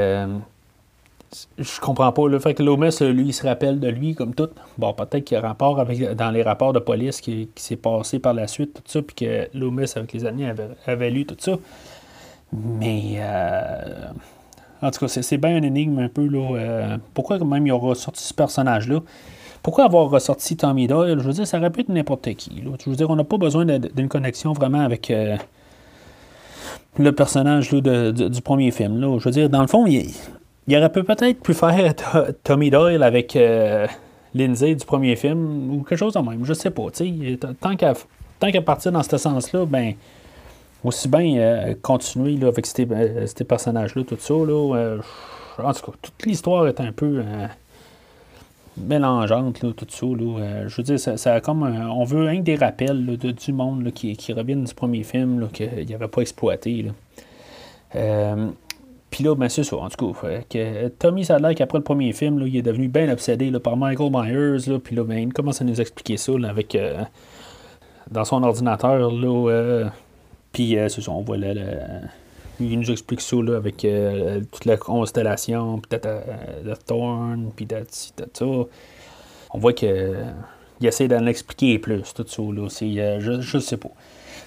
je comprends pas. Le fait que Loomis, lui, il se rappelle de lui comme tout. Bon, peut-être qu'il y a rapport avec dans les rapports de police qui, s'est passé par la suite, tout ça, puis que Loomis, avec les années, avait, lu tout ça. Mais euh, en tout cas, c'est bien un énigme un peu. Là, euh, pourquoi même il aura sorti ce personnage-là? Pourquoi avoir ressorti Tommy Doyle? Je veux dire, ça aurait pu être n'importe qui. Je veux dire, on n'a pas besoin d'une connexion vraiment avec euh, le personnage du premier film. Là. Je veux dire, dans le fond, il, il aurait peut-être pu faire Tommy Doyle avec euh, Lindsay du premier film ou quelque chose de même. Je sais pas. Tant qu'à tant qu'à partir dans ce sens-là, ben aussi bien euh, continuer avec ces, euh, personnages-là, tout ça. Là, en tout cas, toute l'histoire est un peu mélangeante, là, tout ça. Là, je veux dire, ça, ça comme on veut un des rappels de, du monde qui, qui reviennent du premier film qu'il avait pas exploité. Puis là, ben, c'est ça, en tout cas. Que Tommy Sadler, qu'après le premier film, il est devenu bien obsédé par Michael Myers. Puis là, ben, il commence à nous expliquer ça avec, euh, dans son ordinateur. Là, euh, puis euh, c'est ça, on voit là, il nous explique ça là, avec toute la constellation, peut-être le Thorn, puis ça. On voit qu'il essaie d'en expliquer plus, tout ça. Là. je, je sais pas.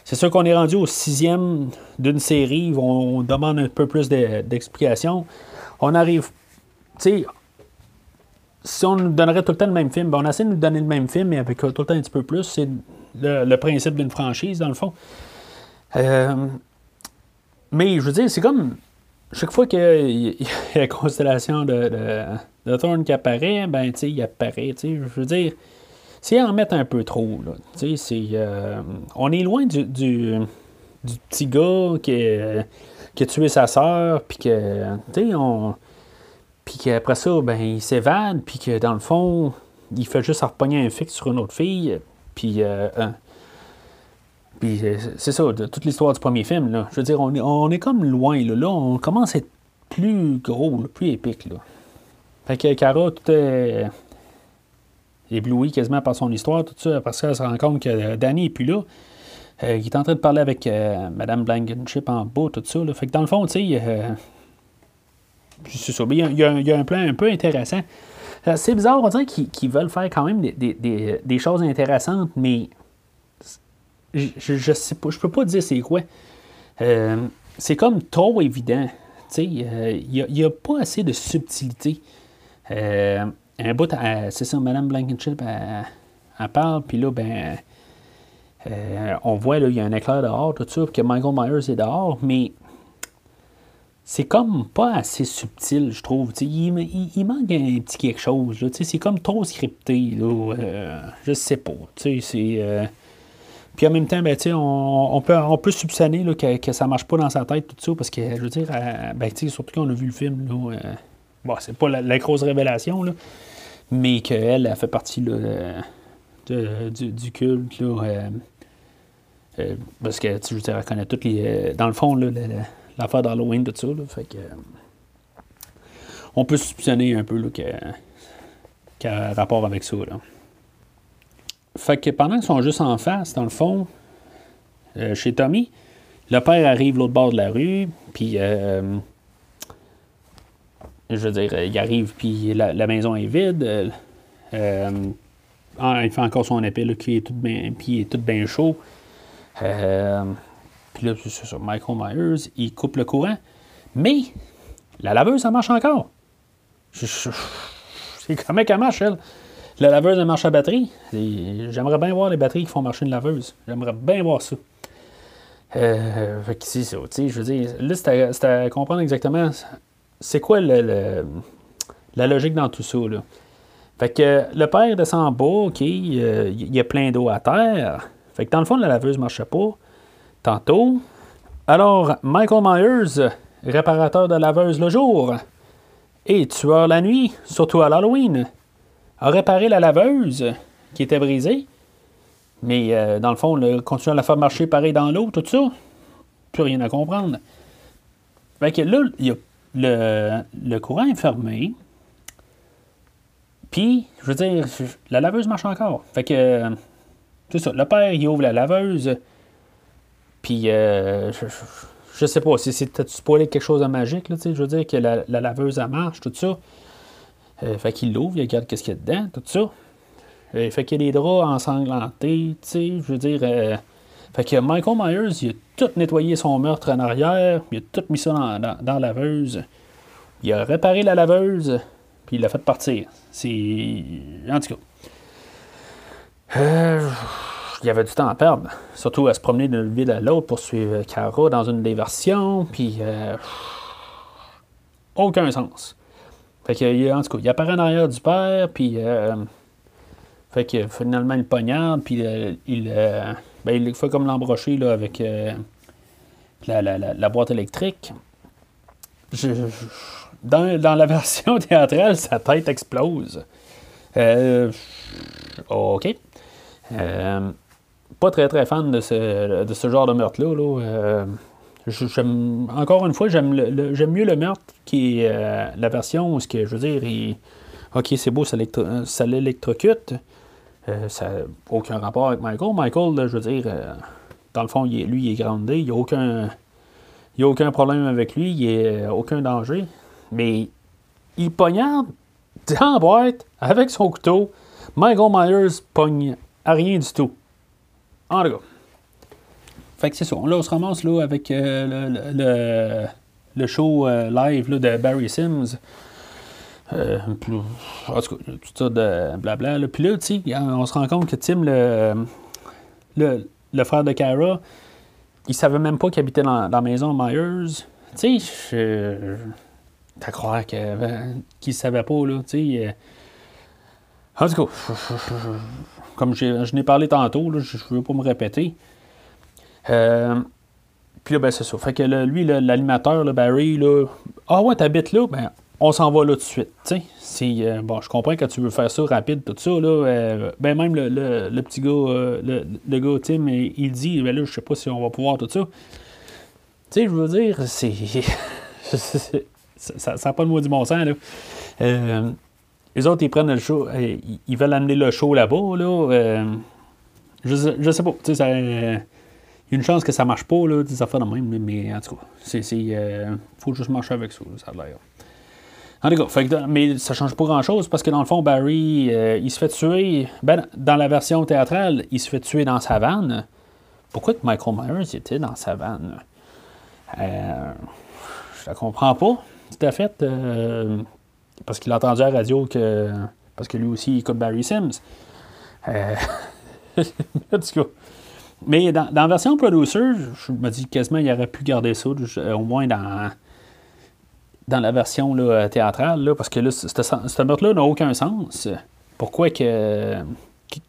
C'est sûr qu'on est rendu au sixième d'une série. On, demande un peu plus d'explications. On arrive. Tu sais, si on nous donnerait tout le temps le même film, ben on essaie de nous donner le même film, mais avec tout le temps un petit peu plus. C'est le, principe d'une franchise, dans le fond. Euh, mais je veux dire, c'est comme. Chaque fois qu'il y, a la constellation de, de, Thorn qui apparaît, ben, tu sais, il apparaît. Tu sais, je veux dire c'est en mettre un peu trop. Là. C'est, euh, on est loin du, du, petit gars qui, qui, a tué sa sœur, puis que, on... Puis qu'après ça, ben, il s'évade, puis que dans le fond, il fait juste repogner un fixe sur une autre fille, puis... Euh, puis c'est ça, toute l'histoire du premier film, là. Je veux dire, on est, on est comme loin, là. Là, on commence à être plus gros, plus épique, là. Fait que Cara, tout est ébloui quasiment par son histoire, tout ça, parce qu'elle se rend compte que Danny n'est plus là. Euh, il est en train de parler avec euh, Mme Blankenship en bas, tout ça. Là. Fait que dans le fond, tu sais, euh, c'est ça. Il y, a, il y, a, un plan un peu intéressant. c'est bizarre, on dirait qu'ils veulent faire quand même des, des, des, choses intéressantes, mais je, je, sais pas, je peux pas dire c'est quoi. c'est comme trop évident. Il n'y a, a, pas assez de subtilité un bout, c'est ça, Mme Blankenship, elle, parle, puis là, ben, euh, on voit, il y a un éclair dehors, tout ça, que Michael Myers est dehors, mais c'est comme pas assez subtil, je trouve. Il, il, manque un petit quelque chose. C'est comme trop scripté. Là, euh, je sais pas. C'est, euh, Puis en même temps, ben, on, on, peut, on peut soupçonner là, que, que ça marche pas dans sa tête, tout ça, parce que, je veux dire, ben, surtout qu'on a vu le film, là, bon, c'est pas la, grosse révélation, là, mais qu'elle a fait partie là, du, culte. Là, euh, euh, parce que tu je connais toutes les. Euh, dans le fond, l'affaire d'Halloween, tout ça. On peut soupçonner un peu qu'elle a rapport avec ça. Là. Fait que pendant qu'ils sont juste en face, dans le fond, chez Tommy, le père arrive l'autre bord de la rue, puis je veux dire, il arrive, puis la, maison est vide. Euh, euh, il fait encore son épée, là, qui est tout bien, puis il est tout bien chaud. Euh, puis là, c'est ça, Michael Myers, il coupe le courant. Mais la laveuse, ça marche encore. C'est comment qu'elle marche, elle? La laveuse, elle marche à batterie. J'aimerais bien voir les batteries qui font marcher une laveuse. J'aimerais bien voir ça. Euh, fait c'est ça, tu je veux dire, là, c'était à comprendre exactement c'est quoi la logique dans tout ça? Fait que le père descend en bas, OK, il y a plein d'eau à terre. Fait que dans le fond, la laveuse ne marchait pas. Tantôt. Alors, Michael Myers, réparateur de laveuse le jour et tueur la nuit, surtout à l'Halloween, a réparé la laveuse qui était brisée. Mais euh, dans le fond, il continue à la faire marcher pareil dans l'eau, tout ça. Plus rien à comprendre. Fait que là, le, le courant est fermé. Puis, je veux dire, la laveuse marche encore. Fait que, c'est ça. Le père, il ouvre la laveuse. Puis, euh, je, je, sais pas, si c'était spoilé quelque chose de magique, là, je veux dire que la, laveuse, marche, tout ça. Euh, fait qu'il l'ouvre, il regarde qu'est-ce qu'il y a dedans, tout ça. Euh, fait qu'il y a des draps ensanglantés, tu sais, je veux dire. fait que Michael Myers, il a tout nettoyé son meurtre en arrière, il a tout mis ça dans, la laveuse. Il a réparé la laveuse, puis il l'a fait partir. C'est. En tout cas. Euh, il y avait du temps à perdre. Surtout à se promener d'une ville à l'autre pour suivre Cara dans une des versions. Puis. Euh, aucun sens. Fait que, en tout cas, il apparaît en arrière du père, puis. Euh, fait que finalement, il poignarde, puis il, ben, il fait comme l'embrocher là, avec la, la, la, boîte électrique. je, dans, la version théâtrale, sa tête explose. Euh, OK. Euh, pas très très fan de ce, de ce genre de meurtre-là. Euh, encore une fois, j'aime mieux le meurtre qui est la version où, ce que, je veux dire, OK, c'est beau, ça l'électrocute. ça n'a aucun rapport avec Michael. Michael, je veux dire, dans le fond, lui, il est grandé. Il n'y a aucun. Il a aucun problème avec lui, il n'y a aucun danger. Mais il poignarde dans la boîte avec son couteau. Michael Myers pogne à rien du tout. En tout cas. Fait que c'est ça. Là, on se ramasse là, avec euh, le, le, show euh, live là, de Barry Sims. Euh, en tout cas, tout ça de blabla. Puis là, tu sais, on se rend compte que Tim, le, le, le frère de Kara, il savait même pas qu'il habitait dans, la maison Myers. Tu sais, T'as croire qu'il ne savait pas, là, tu sais. En tout cas, comme je n'ai parlé tantôt, là, je ne veux pas me répéter. Euh, puis là, ben, c'est ça. Fait que lui, l'animateur, Barry, là, ah ouais, t'habites là, ben, on s'en va là tout de suite. Tu sais, euh, bon, je comprends que tu veux faire ça rapide, tout ça, là. ben, même le, petit gars, le, le, gars Tim, il dit, ben là, je sais pas si on va pouvoir tout ça. Tu sais, je veux dire, c'est. Ça n'a pas de mot du bon sens. Là. Euh, les autres, ils prennent le show, euh, ils veulent amener le show là-bas. Là, euh, je, je sais pas. Il y a une chance que ça marche pas, là, des affaires de même, mais en tout cas, c'est. Euh, faut juste marcher avec ça, ça a l'air. En tout cas, mais ça change pas grand-chose parce que dans le fond, Barry, il se fait tuer. Ben, dans la version théâtrale, il se fait tuer dans sa vanne. Pourquoi que Michael Myers était dans sa vanne? Euh, je la comprends pas tout à fait. Euh, parce qu'il a entendu à la radio que. Parce que lui aussi, il écoute Barry Sims. Euh, mais dans, la version producer, je me dis quasiment qu'il aurait pu garder ça, au moins dans, dans la version là, théâtrale, parce que là, ce meurtre-là n'a aucun sens. Pourquoi que,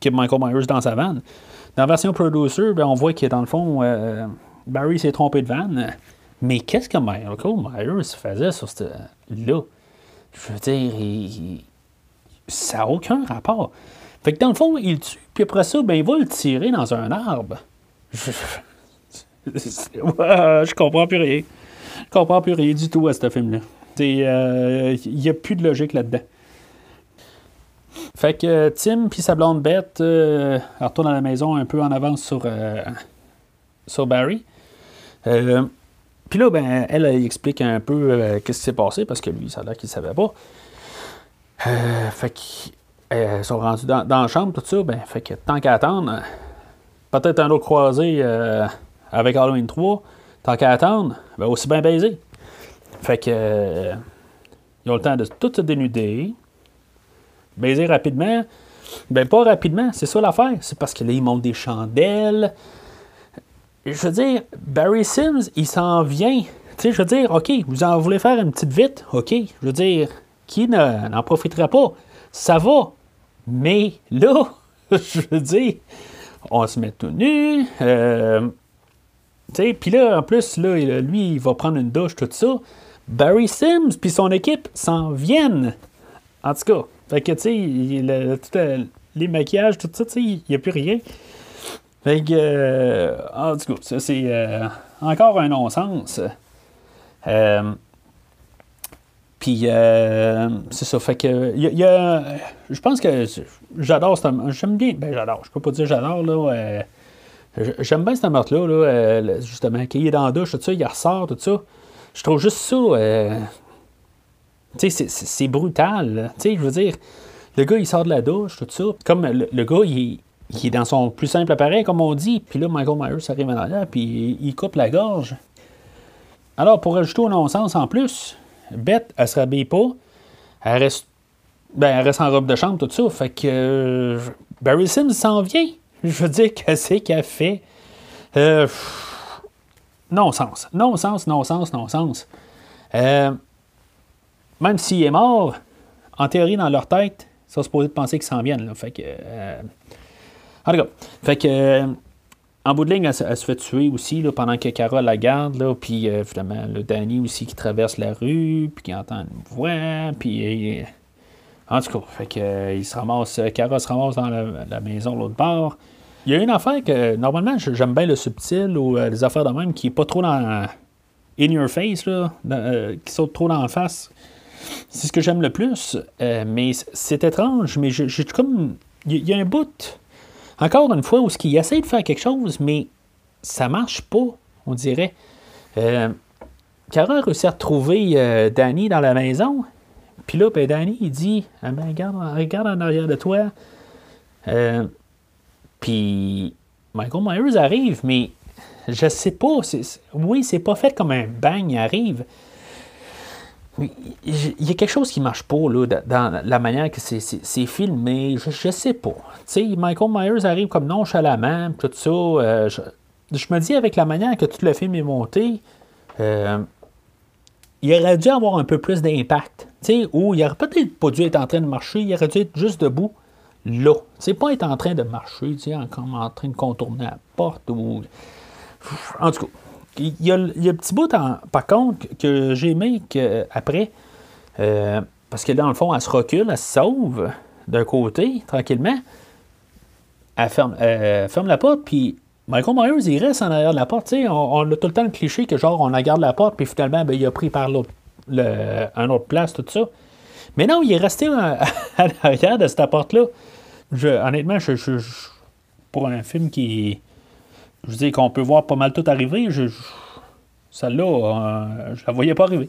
que Michael Myers dans sa vanne? Dans la version producer, ben, on voit que dans le fond, euh, Barry s'est trompé de vanne. Mais qu'est-ce que Michael Myers faisait sur ce là? Je veux dire, ça n'a aucun rapport. Fait que dans le fond, il tue, puis après ça, ben, il va le tirer dans un arbre. Je, je comprends plus rien. Je comprends plus rien du tout à ce film-là. Euh, il n'y a plus de logique là-dedans. Fait que Tim puis sa blonde bête euh, retournent à la maison un peu en avance sur, euh, sur Barry. Euh, puis là, ben, elle, elle, explique un peu euh, qu'est-ce qui s'est passé, parce que lui, ça a l'air qu'il ne savait pas. Euh, fait qu'ils euh, sont rendus dans, la chambre, tout ça. Ben, fait que tant qu'à attendre, peut-être un autre croisé avec Halloween 3, tant qu'à attendre, ben, aussi bien baiser. Fait que ils ont le temps de tout se dénuder, baiser rapidement. Ben, pas rapidement, c'est ça l'affaire. C'est parce que là, ils montent des chandelles je veux dire, Barry Sims, il s'en vient. Tu sais, je veux dire, OK, vous en voulez faire une petite vite, OK. Je veux dire, qui n'en profiterait pas? Ça va. Mais là, je veux dire, on se met tout nu. Euh, puis là, en plus, là, lui, il va prendre une douche, tout ça. Barry Sims puis son équipe s'en viennent. En tout cas, que, tu sais, les maquillages, tout ça, tu sais, il n'y a plus rien. Fait que, euh, en tout cas, ça, c'est euh, encore un non-sens. Euh, puis, c'est ça. Fait que, il y, a. Je pense que j'adore cette. J'aime bien. Ben, j'adore. Je peux pas dire j'adore, là. J'aime bien cette meurtre-là, là, justement. Qu'il est dans la douche, tout ça, il ressort, tout ça. Je trouve juste ça. tu sais, c'est brutal. Tu sais, je veux dire, le gars, il sort de la douche, tout ça. Comme le, gars, il, est dans son plus simple appareil, comme on dit. Puis là, Michael Myers arrive en arrière, puis il coupe la gorge. Alors, pour ajouter au non-sens en plus, Beth, elle se rhabille pas. Elle reste, ben, elle reste en robe de chambre, tout ça. Fait que euh, Barry Sims s'en vient. Je veux dire, qu'est-ce qu'elle fait? Euh, non-sens. Non-sens, non-sens, non-sens. Euh, même s'il est mort, en théorie, dans leur tête, ça se supposé de penser qu'ils s'en viennent. Fait que. En tout cas, fait que. Euh, en bout de ligne, elle, se fait tuer aussi là, pendant que Carole la garde. Là, puis euh, finalement, le Danny aussi qui traverse la rue, puis qui entend une voix. Puis. en tout cas, fait que, il se ramasse. Carole se ramasse dans la, maison l'autre bord. Il y a une affaire que, normalement, j'aime bien le subtil ou les affaires de même qui est pas trop dans. In your face, là, qui saute trop dans la face. C'est ce que j'aime le plus. Euh, mais c'est étrange, mais j'ai comme. Il y, a un bout. Encore une fois, où ce essaie de faire quelque chose, mais ça marche pas, on dirait. Euh, Cara a réussi à retrouver euh, Danny dans la maison. Puis là, ben, Danny, il dit ah ben, regarde, regarde en arrière de toi. Euh, puis Michael Myers arrive, mais je sais pas. oui, c'est pas fait comme un bang arrive il y a quelque chose qui marche pas là, dans la manière que c'est filmé. Je, je sais pas. sais, Michael Myers arrive comme nonchalamment, tout ça. Euh, je, me dis, avec la manière que tout le film est monté, euh, il aurait dû avoir un peu plus d'impact. Ou il aurait peut-être pas dû être en train de marcher, il aurait dû être juste debout là. C'est pas être en train de marcher, comme en train de contourner la porte. Ou... En tout cas. Il y, a, le petit bout, par contre, que j'ai aimé que, après, euh, parce que dans le fond, elle se recule, elle se sauve d'un côté, tranquillement. Elle ferme, euh, la porte, puis Michael Myers, il reste en arrière de la porte. On, on, a tout le temps le cliché que, genre, on garde la porte, puis finalement, ben, il a pris par l'autre, un autre place, tout ça. Mais non, il est resté à, l'arrière de cette porte-là. honnêtement, je, pour un film qui je veux dire qu'on peut voir pas mal tout arriver. Celle-là, euh, je la voyais pas arriver.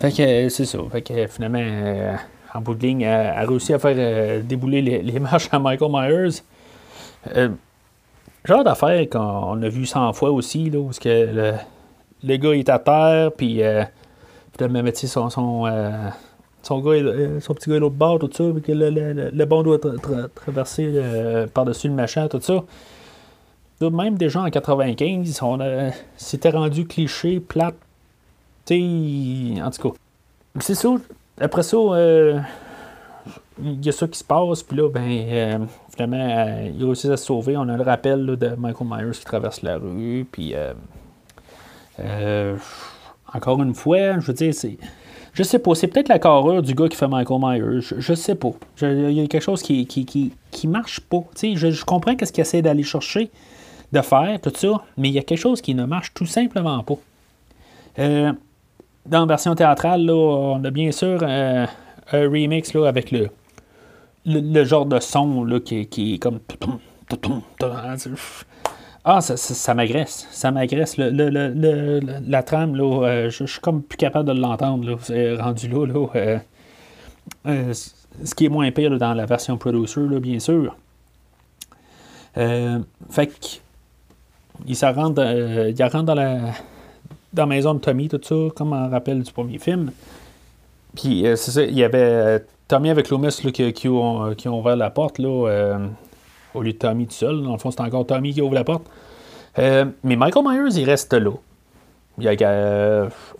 Fait que c'est ça. Fait que finalement, euh, en bout de ligne, elle a réussi à faire euh, débouler les, marches à Michael Myers. genre d'affaire qu'on a vu 100 fois aussi, là, où que le, gars est à terre, puis finalement, son, son, son, gars, son petit gars est l'autre bord, tout ça, puis que le, le, doit traverser par-dessus le machin, tout ça même déjà en 95, on c'était rendu cliché, plate. en tout cas. C'est ça. Après ça, euh, il y a ça qui se passe, puis là, ben, euh, finalement, euh, il réussit à se sauver. On a le rappel de Michael Myers qui traverse la rue, puis. encore une fois, je veux dire, c'est. Je sais pas, c'est peut-être la carrure du gars qui fait Michael Myers. Je, sais pas. Il y a quelque chose qui, qui, qui, marche pas. Je, je comprends qu'est-ce qu'il essaie d'aller chercher de faire, tout ça, mais il y a quelque chose qui ne marche tout simplement pas. Euh, dans la version théâtrale, là, on a bien sûr euh, un remix là, avec le, le, genre de son là, qui, qui est comme. Ah, ça, m'agresse. Ça m'agresse. La trame, là, euh, je, suis comme plus capable de l'entendre. C'est rendu là. là ce qui est moins pire dans la version producer, là, bien sûr. fait que il, rentre, euh, il rentre dans la, dans la maison de Tommy, tout ça, comme on rappelle du premier film. Puis euh, c'est ça, il y avait euh, Tommy avec Loomis qui, qui, ont, qui ouvert la porte, là, au lieu de Tommy tout seul. Dans le fond, c'est encore Tommy qui ouvre la porte. mais Michael Myers, il reste là. Il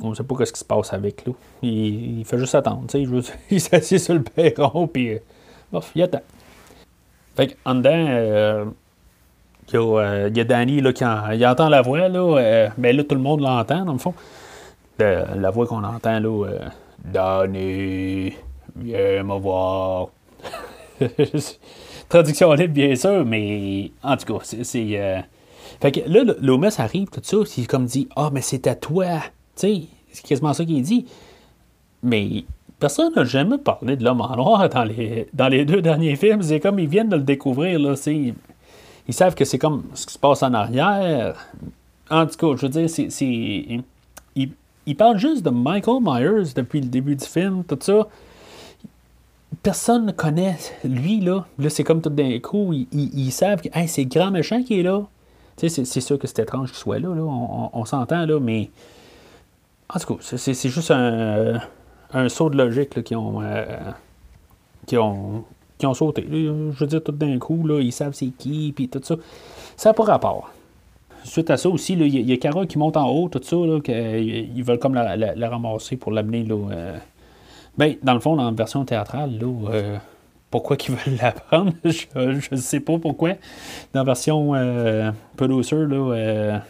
on ne sait pas ce qui se passe avec lui. Il, fait juste attendre. Il, il s'assied sur le perron, puis il attend. Fait qu'en dedans, il y, a, il y a Danny là, qui il entend la voix, là, mais là, tout le monde l'entend, dans le fond. la voix qu'on entend, là, Danny, viens me voir. Traduction libre, bien sûr, mais en tout cas, c'est. Fait que là, Loomis arrive, tout ça, il comme dit Ah, mais c'est à toi. Tu sais, c'est quasiment ça qu'il dit. Mais personne n'a jamais parlé de l'homme en noir dans les, dans les deux derniers films. C'est comme ils viennent de le découvrir. Là, ils, ils savent que c'est comme ce qui se passe en arrière. En tout cas, je veux dire, c'est. Il, il, parle juste de Michael Myers depuis le début du film, tout ça. Personne ne connaît lui, là. Là, c'est comme tout d'un coup, ils, ils, savent que c'est le grand méchant qui est là. C'est sûr que c'est étrange qu'il soit là, là. On, s'entend, là, mais. En tout cas, c'est juste un saut de logique qui, ont, euh, ont, qui ont sauté. Je veux dire, tout d'un coup, là, ils savent c'est qui, puis tout ça. Ça n'a pas rapport. Suite à ça aussi, il y, a Cara qui monte en haut, tout ça, là, ils veulent comme la, ramasser pour l'amener. Là, euh, ben, dans le fond, dans la version théâtrale, là, euh, pourquoi qu'ils veulent la prendre, je ne sais pas pourquoi. Dans la version euh, producer, là,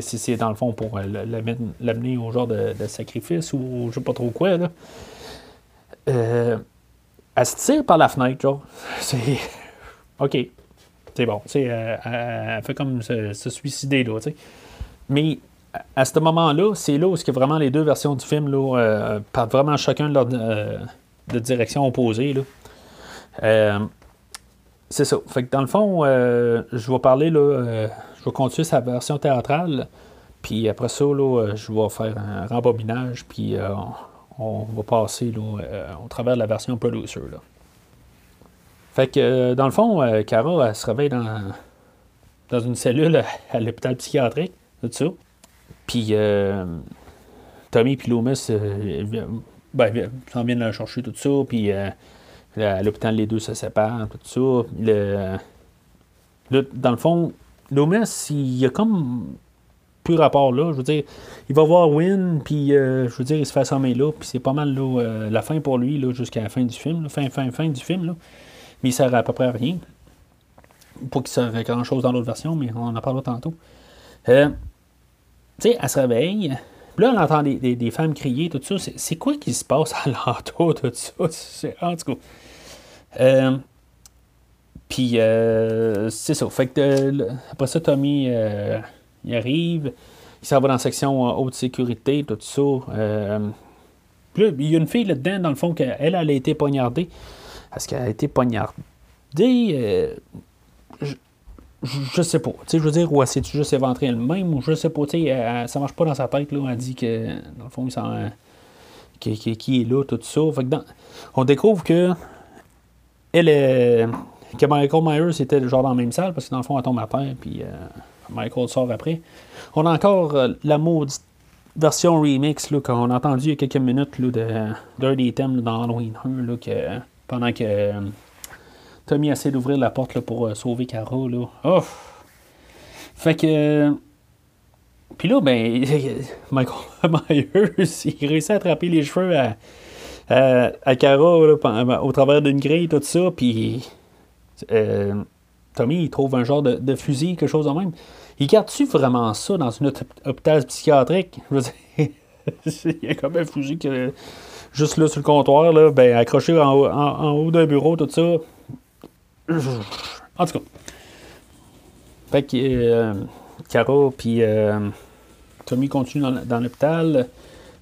c'est dans le fond pour euh, l'amener au genre de, sacrifice ou je sais pas trop quoi. Là. Euh, elle se tire par la fenêtre, genre. C'est. OK. C'est bon. Euh, elle, fait comme se, suicider, là, Mais à ce moment-là, c'est là où que vraiment les deux versions du film là, euh, partent vraiment chacun de, leur, de direction opposée. Là. c'est ça. Fait que dans le fond, je vais parler là je vais continuer sa version théâtrale. Puis après ça, là, je vais faire un rembobinage, puis euh, on, va passer là, euh, au travers de la version producer. Là. Fait que, euh, dans le fond, Cara, elle se réveille dans, dans une cellule à l'hôpital psychiatrique, tout ça? Puis Tommy et Loomis ben, s'en viennent la chercher, tout ça. Puis à l'hôpital, les deux se séparent, tout ça. Le, dans le fond, Loomis, il y a comme plus rapport là. Je veux dire, il va voir Win, puis euh, je veux dire, il se fait assommer là, puis c'est pas mal là, euh, la fin pour lui là, jusqu'à la fin du film, fin, fin, fin du film. Là. Mais il sert à peu près à rien. Pas qu'il sert à grand chose dans l'autre version, mais on en parlera tantôt. Euh, tu sais, elle se réveille. Puis là, on entend des, des, femmes crier, tout ça. C'est quoi qui se passe à l'entour tout ça? En tout cas. Puis, euh, c'est ça. Fait que, après ça, Tommy, il arrive. Il s'en va dans la section euh, haute sécurité, tout ça. là, il y a une fille là-dedans, dans le fond, qu'elle, elle a été poignardée. Est-ce qu'elle a été poignardée? Je, je, sais pas. Je veux dire, ou elle s'est juste éventrée elle-même, ou je sais pas. Tu sais, ça marche pas dans sa tête, là. Elle dit que, dans le fond, il s'en. Qui, qui, est là, tout ça. Fait que on découvre que elle est que Michael Myers était genre dans la même salle parce que dans le fond, elle tombe à terre, puis euh, Michael sort après. On a encore euh, la maudite version remix qu'on a entendu il y a quelques minutes là, de Dirty Theme dans Halloween 1, là, que, pendant que euh, Tommy essaie d'ouvrir la porte pour sauver Cara. Là. Oh! Fait que. Puis là, ben, Michael Myers, il réussit à attraper les cheveux à, à, Cara au travers d'une grille, tout ça, puis euh, Tommy, il trouve un genre de, fusil, quelque chose de même. Il garde-tu vraiment ça dans une hôpital psychiatrique? Je veux dire, il y a comme un fusil que, juste là sur le comptoir, là, ben, accroché en, haut d'un bureau, tout ça. En tout cas. Fait que euh, Cara puis euh, Tommy continue dans, l'hôpital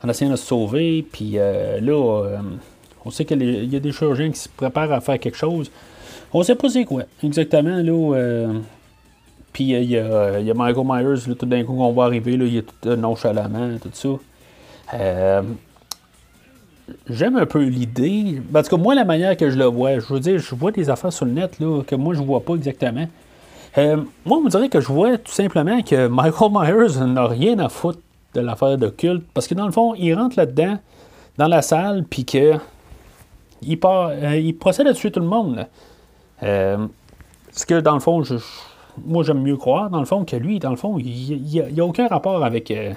en essayant de se sauver. Puis là, on sait qu'il y a des chirurgiens qui se préparent à faire quelque chose. On sait pas c'est quoi exactement. Là, euh, puis euh, il y, a, y, a Michael Myers, tout d'un coup, qu'on va arriver, là, il est tout nonchalamment, tout ça. Euh, j'aime un peu l'idée. Parce que moi, la manière que je le vois, je veux dire, je vois des affaires sur le net là, que moi, je vois pas exactement. moi, on me dirait que je vois tout simplement que Michael Myers n'a rien à foutre de l'affaire de culte. Parce que dans le fond, il rentre là-dedans, dans la salle, puis que. Il, part, il procède à tuer tout le monde. Euh, ce que, dans le fond, moi, j'aime mieux croire, dans le fond, que lui, dans le fond, il n'y a, aucun rapport avec euh,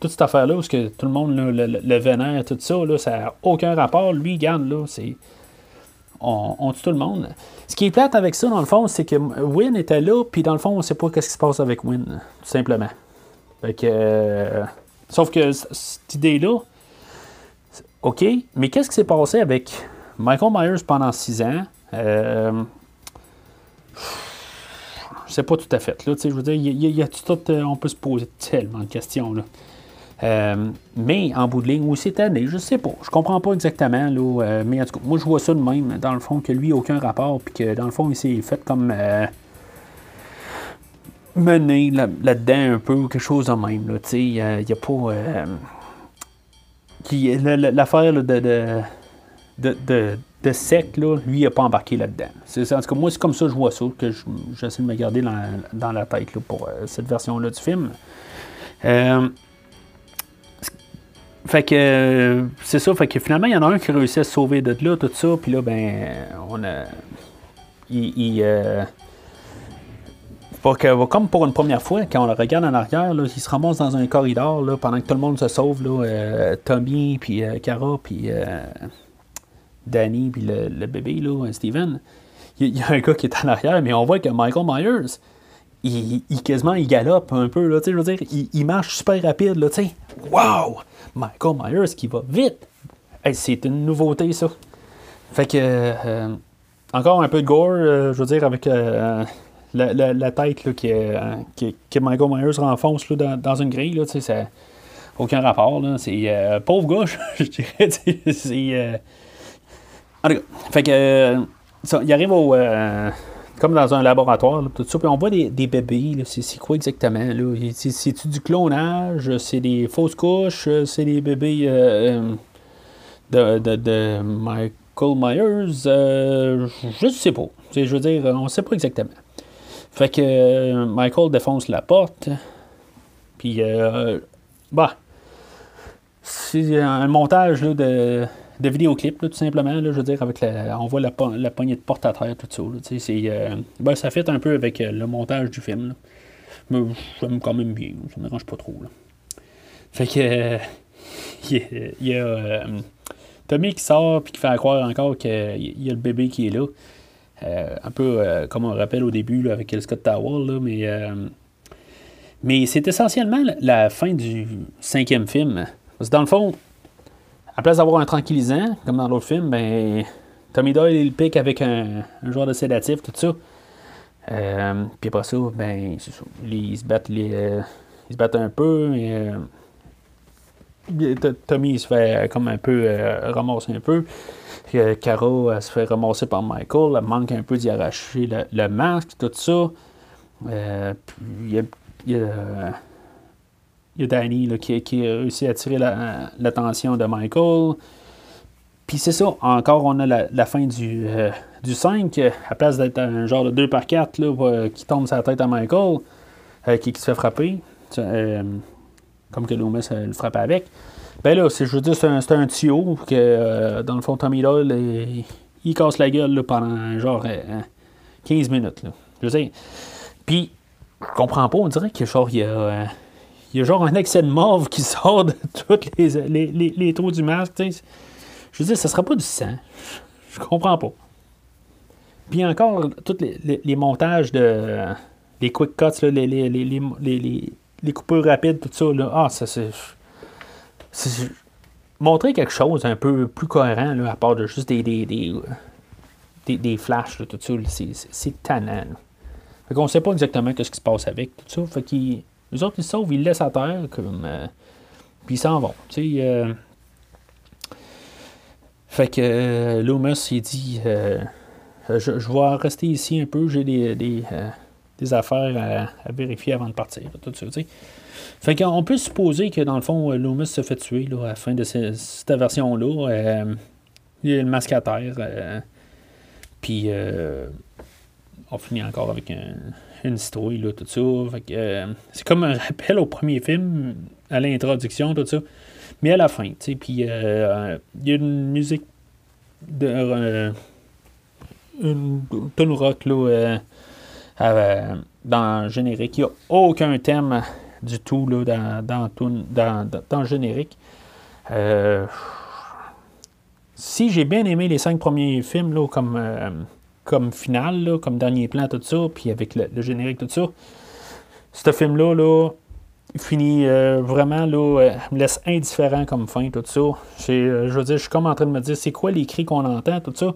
toute cette affaire-là, où que tout le monde le, le, vénère, tout ça, là, ça n'a aucun rapport. Lui, garde, là, c'est. on, tue tout le monde. Ce qui est plate avec ça, dans le fond, c'est que Win était là, puis dans le fond, on sait pas ce qui se passe avec Win, tout simplement. Fait que, euh, sauf que cette idée-là, OK, mais qu'est-ce qui s'est passé avec Michael Myers pendant six ans? Euh, je sais pas tout à fait. Là, je veux dire, il y, a tout, euh, on peut se poser tellement de questions. Là. Euh, mais en bout de ligne, où c'est année, je sais pas. Je comprends pas exactement. Là, euh, mais en tout cas, moi je vois ça de même, dans le fond, que lui, aucun rapport, puis que dans le fond, il s'est fait comme euh, mener là-dedans un peu, ou quelque chose de même. Il n'y a, pas. L'affaire de, de, sec, là, lui, il n'a pas embarqué là-dedans. En tout cas, moi, c'est comme ça que je vois ça, que j'essaie de me garder dans, dans la tête là, pour cette version-là du film. Fait que euh, c'est ça, fait que finalement, il y en a un qui réussit à se sauver de là, tout ça, puis là, ben, on a. Il. il euh, que, comme pour une première fois, quand on le regarde en arrière, il se ramasse dans un corridor là, pendant que tout le monde se sauve. Là, euh, Tommy, puis Cara, puis Danny, puis le, bébé, là, Steven. Il, y a un gars qui est en arrière, mais on voit que Michael Myers, il, quasiment il galope un peu, là, je veux dire, il, marche super rapide, là, tu sais. Wow! Michael Myers qui va vite. c'est une nouveauté, ça. Fait que, euh, encore un peu de gore, euh, je veux dire, avec euh, la, tête là, qui, que Michael Myers renfonce là, dans, une grille, tu sais, aucun rapport, là. C'est pauvre gauche, je dirais, c'est... en tout cas, fait que, ça, il arrive au comme dans un laboratoire, tout ça. Puis on voit des, bébés, c'est quoi exactement? C'est-tu du clonage? C'est des fausses couches? C'est des bébés euh, de, Michael Myers? Euh, je ne sais pas. Je veux dire, on ne sait pas exactement. Fait que euh, Michael défonce la porte. Puis, bah, c'est un montage là, de de vidéoclip, tout simplement. Là, je veux dire, avec la, on voit la, poignée de porte à terre, tout ça. c'est, euh, ben, ça fait un peu avec euh, le montage du film. Là. Mais j'aime quand même bien, ça me dérange pas trop. Là. Fait que il y a, Tommy qui sort puis qui fait croire encore qu'il y a le bébé qui est là. Euh, un peu comme on rappelle au début avec le Scott Tower, là, mais, mais c'est essentiellement la fin du cinquième film. Parce que dans le fond, à place d'avoir un tranquillisant, comme dans l'autre film, ben, Tommy Doyle, il pique avec un, genre de sédatif, tout ça. Euh, puis après ça, ben. Ils, se battent, euh, ils se battent un peu. Euh, Tommy se fait comme un peu ramasser un peu. Cara elle se fait ramasser par Michael. Elle manque un peu d'y arracher le, masque, tout ça. puis il Danny qui, a réussi à attirer l'attention de Michael. Puis c'est ça, encore on a la, fin du, euh, du 5, à place d'être un genre de 2 par 4 là, euh, qui tombe sa tête à Michael, euh, qui, se fait frapper, comme que Loomis le frappe avec. Ben là, je veux dire, c'est un, un, tuyau que dans le fond, Tommy Doyle, il, casse la gueule pendant genre 15 minutes. Je veux dire. Puis, je comprends pas, on dirait que genre, il y a il y a genre un excès de mauve qui sort de tous les, les, les, trous du masque. Je veux dire, ça sera pas du sang. Je comprends pas. Puis encore, tous les, montages de. Les quick cuts, les, les, coupures rapides, tout ça. Là, ah, ça c'est. Montrer quelque chose un peu plus cohérent, là, à part de juste des, des, des, des, flashs, tout ça, c'est tannant. Fait qu'on sait pas exactement ce qui se passe avec tout ça. Fait qu'il les autres, ils sauvent, ils le laissent à terre, comme, euh, puis ils s'en vont. Euh, fait que euh, Loomis, il dit je, vais rester ici un peu, j'ai des, des, affaires à, vérifier avant de partir. Tout ça. Fait qu'on peut supposer que dans le fond, Loomis se fait tuer là, à la fin de cette, version-là. il a le masque à terre. puis on finit encore avec un une histoire, là, tout ça. Euh, c'est comme un rappel au premier film, à l'introduction, tout ça. Mais à la fin, tu sais, puis euh, il y a une musique de... Euh, une tune rock, là, dans le générique. Il n'y a aucun thème du tout, là, dans, dans, dans, dans le générique. si j'ai bien aimé les cinq premiers films là, comme, comme finale, là, comme dernier plan, tout ça, puis avec le, générique, tout ça, ce film-là, là, finit euh, vraiment, là, euh, me laisse indifférent comme fin, tout ça. Euh, je veux dire, je suis comme en train de me dire, c'est quoi les cris qu'on entend, tout ça?